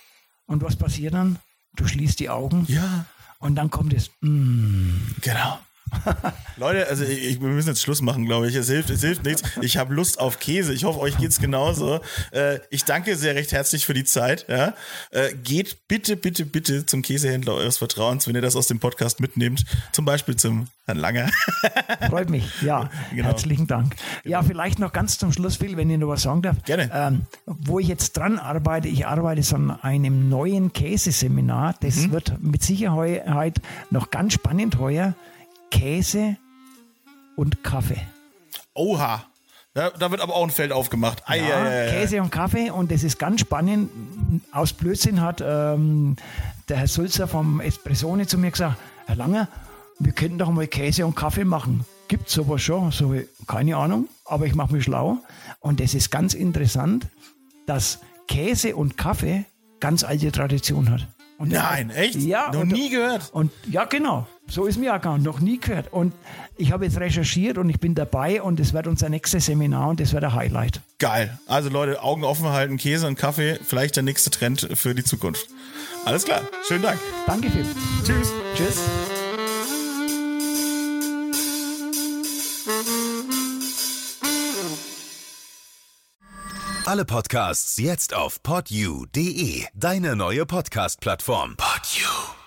und was passiert dann? Du schließt die Augen Ja. und dann kommt es. Mm, Genau. Leute, also ich, wir müssen jetzt Schluss machen, glaube ich. Es hilft, es hilft nichts. Ich habe Lust auf Käse. Ich hoffe, euch geht's genauso. Äh, ich danke sehr recht herzlich für die Zeit. Ja? Äh, geht bitte, bitte, bitte zum Käsehändler eures Vertrauens, wenn ihr das aus dem Podcast mitnehmt. Zum Beispiel zum Herrn Langer. freut mich. Ja, Genau. herzlichen Dank. Ja, vielleicht noch ganz zum Schluss, Phil, wenn ich noch was sagen darf. Gerne. Ähm, wo ich jetzt dran arbeite, ich arbeite an einem neuen Käseseminar. Das Mhm. wird mit Sicherheit noch ganz spannend heuer. Käse und Kaffee. Oha. Da, da wird aber auch ein Feld aufgemacht. Ei, Ja, ei, ei. Käse und Kaffee und das ist ganz spannend. Aus Blödsinn hat ähm, der Herr Sulzer vom Espressone zu mir gesagt, Herr Langer, wir könnten doch mal Käse und Kaffee machen. Gibt es sowas schon? So, keine Ahnung, aber ich mache mich schlau. Und das ist ganz interessant, dass Käse und Kaffee ganz alte Tradition hat. Und Nein, echt? Ja. Noch und, nie gehört. Und ja, genau. So ist mir auch. Noch nie gehört. Und ich habe jetzt recherchiert und ich bin dabei und es wird unser nächstes Seminar und das wird ein Highlight. Geil. Also Leute, Augen offen halten, Käse und Kaffee, vielleicht der nächste Trend für die Zukunft. Alles klar. Schönen Dank. Danke viel. Tschüss. Tschüss. Alle Podcasts jetzt auf podyou.de, deine neue Podcast-Plattform. Podyou.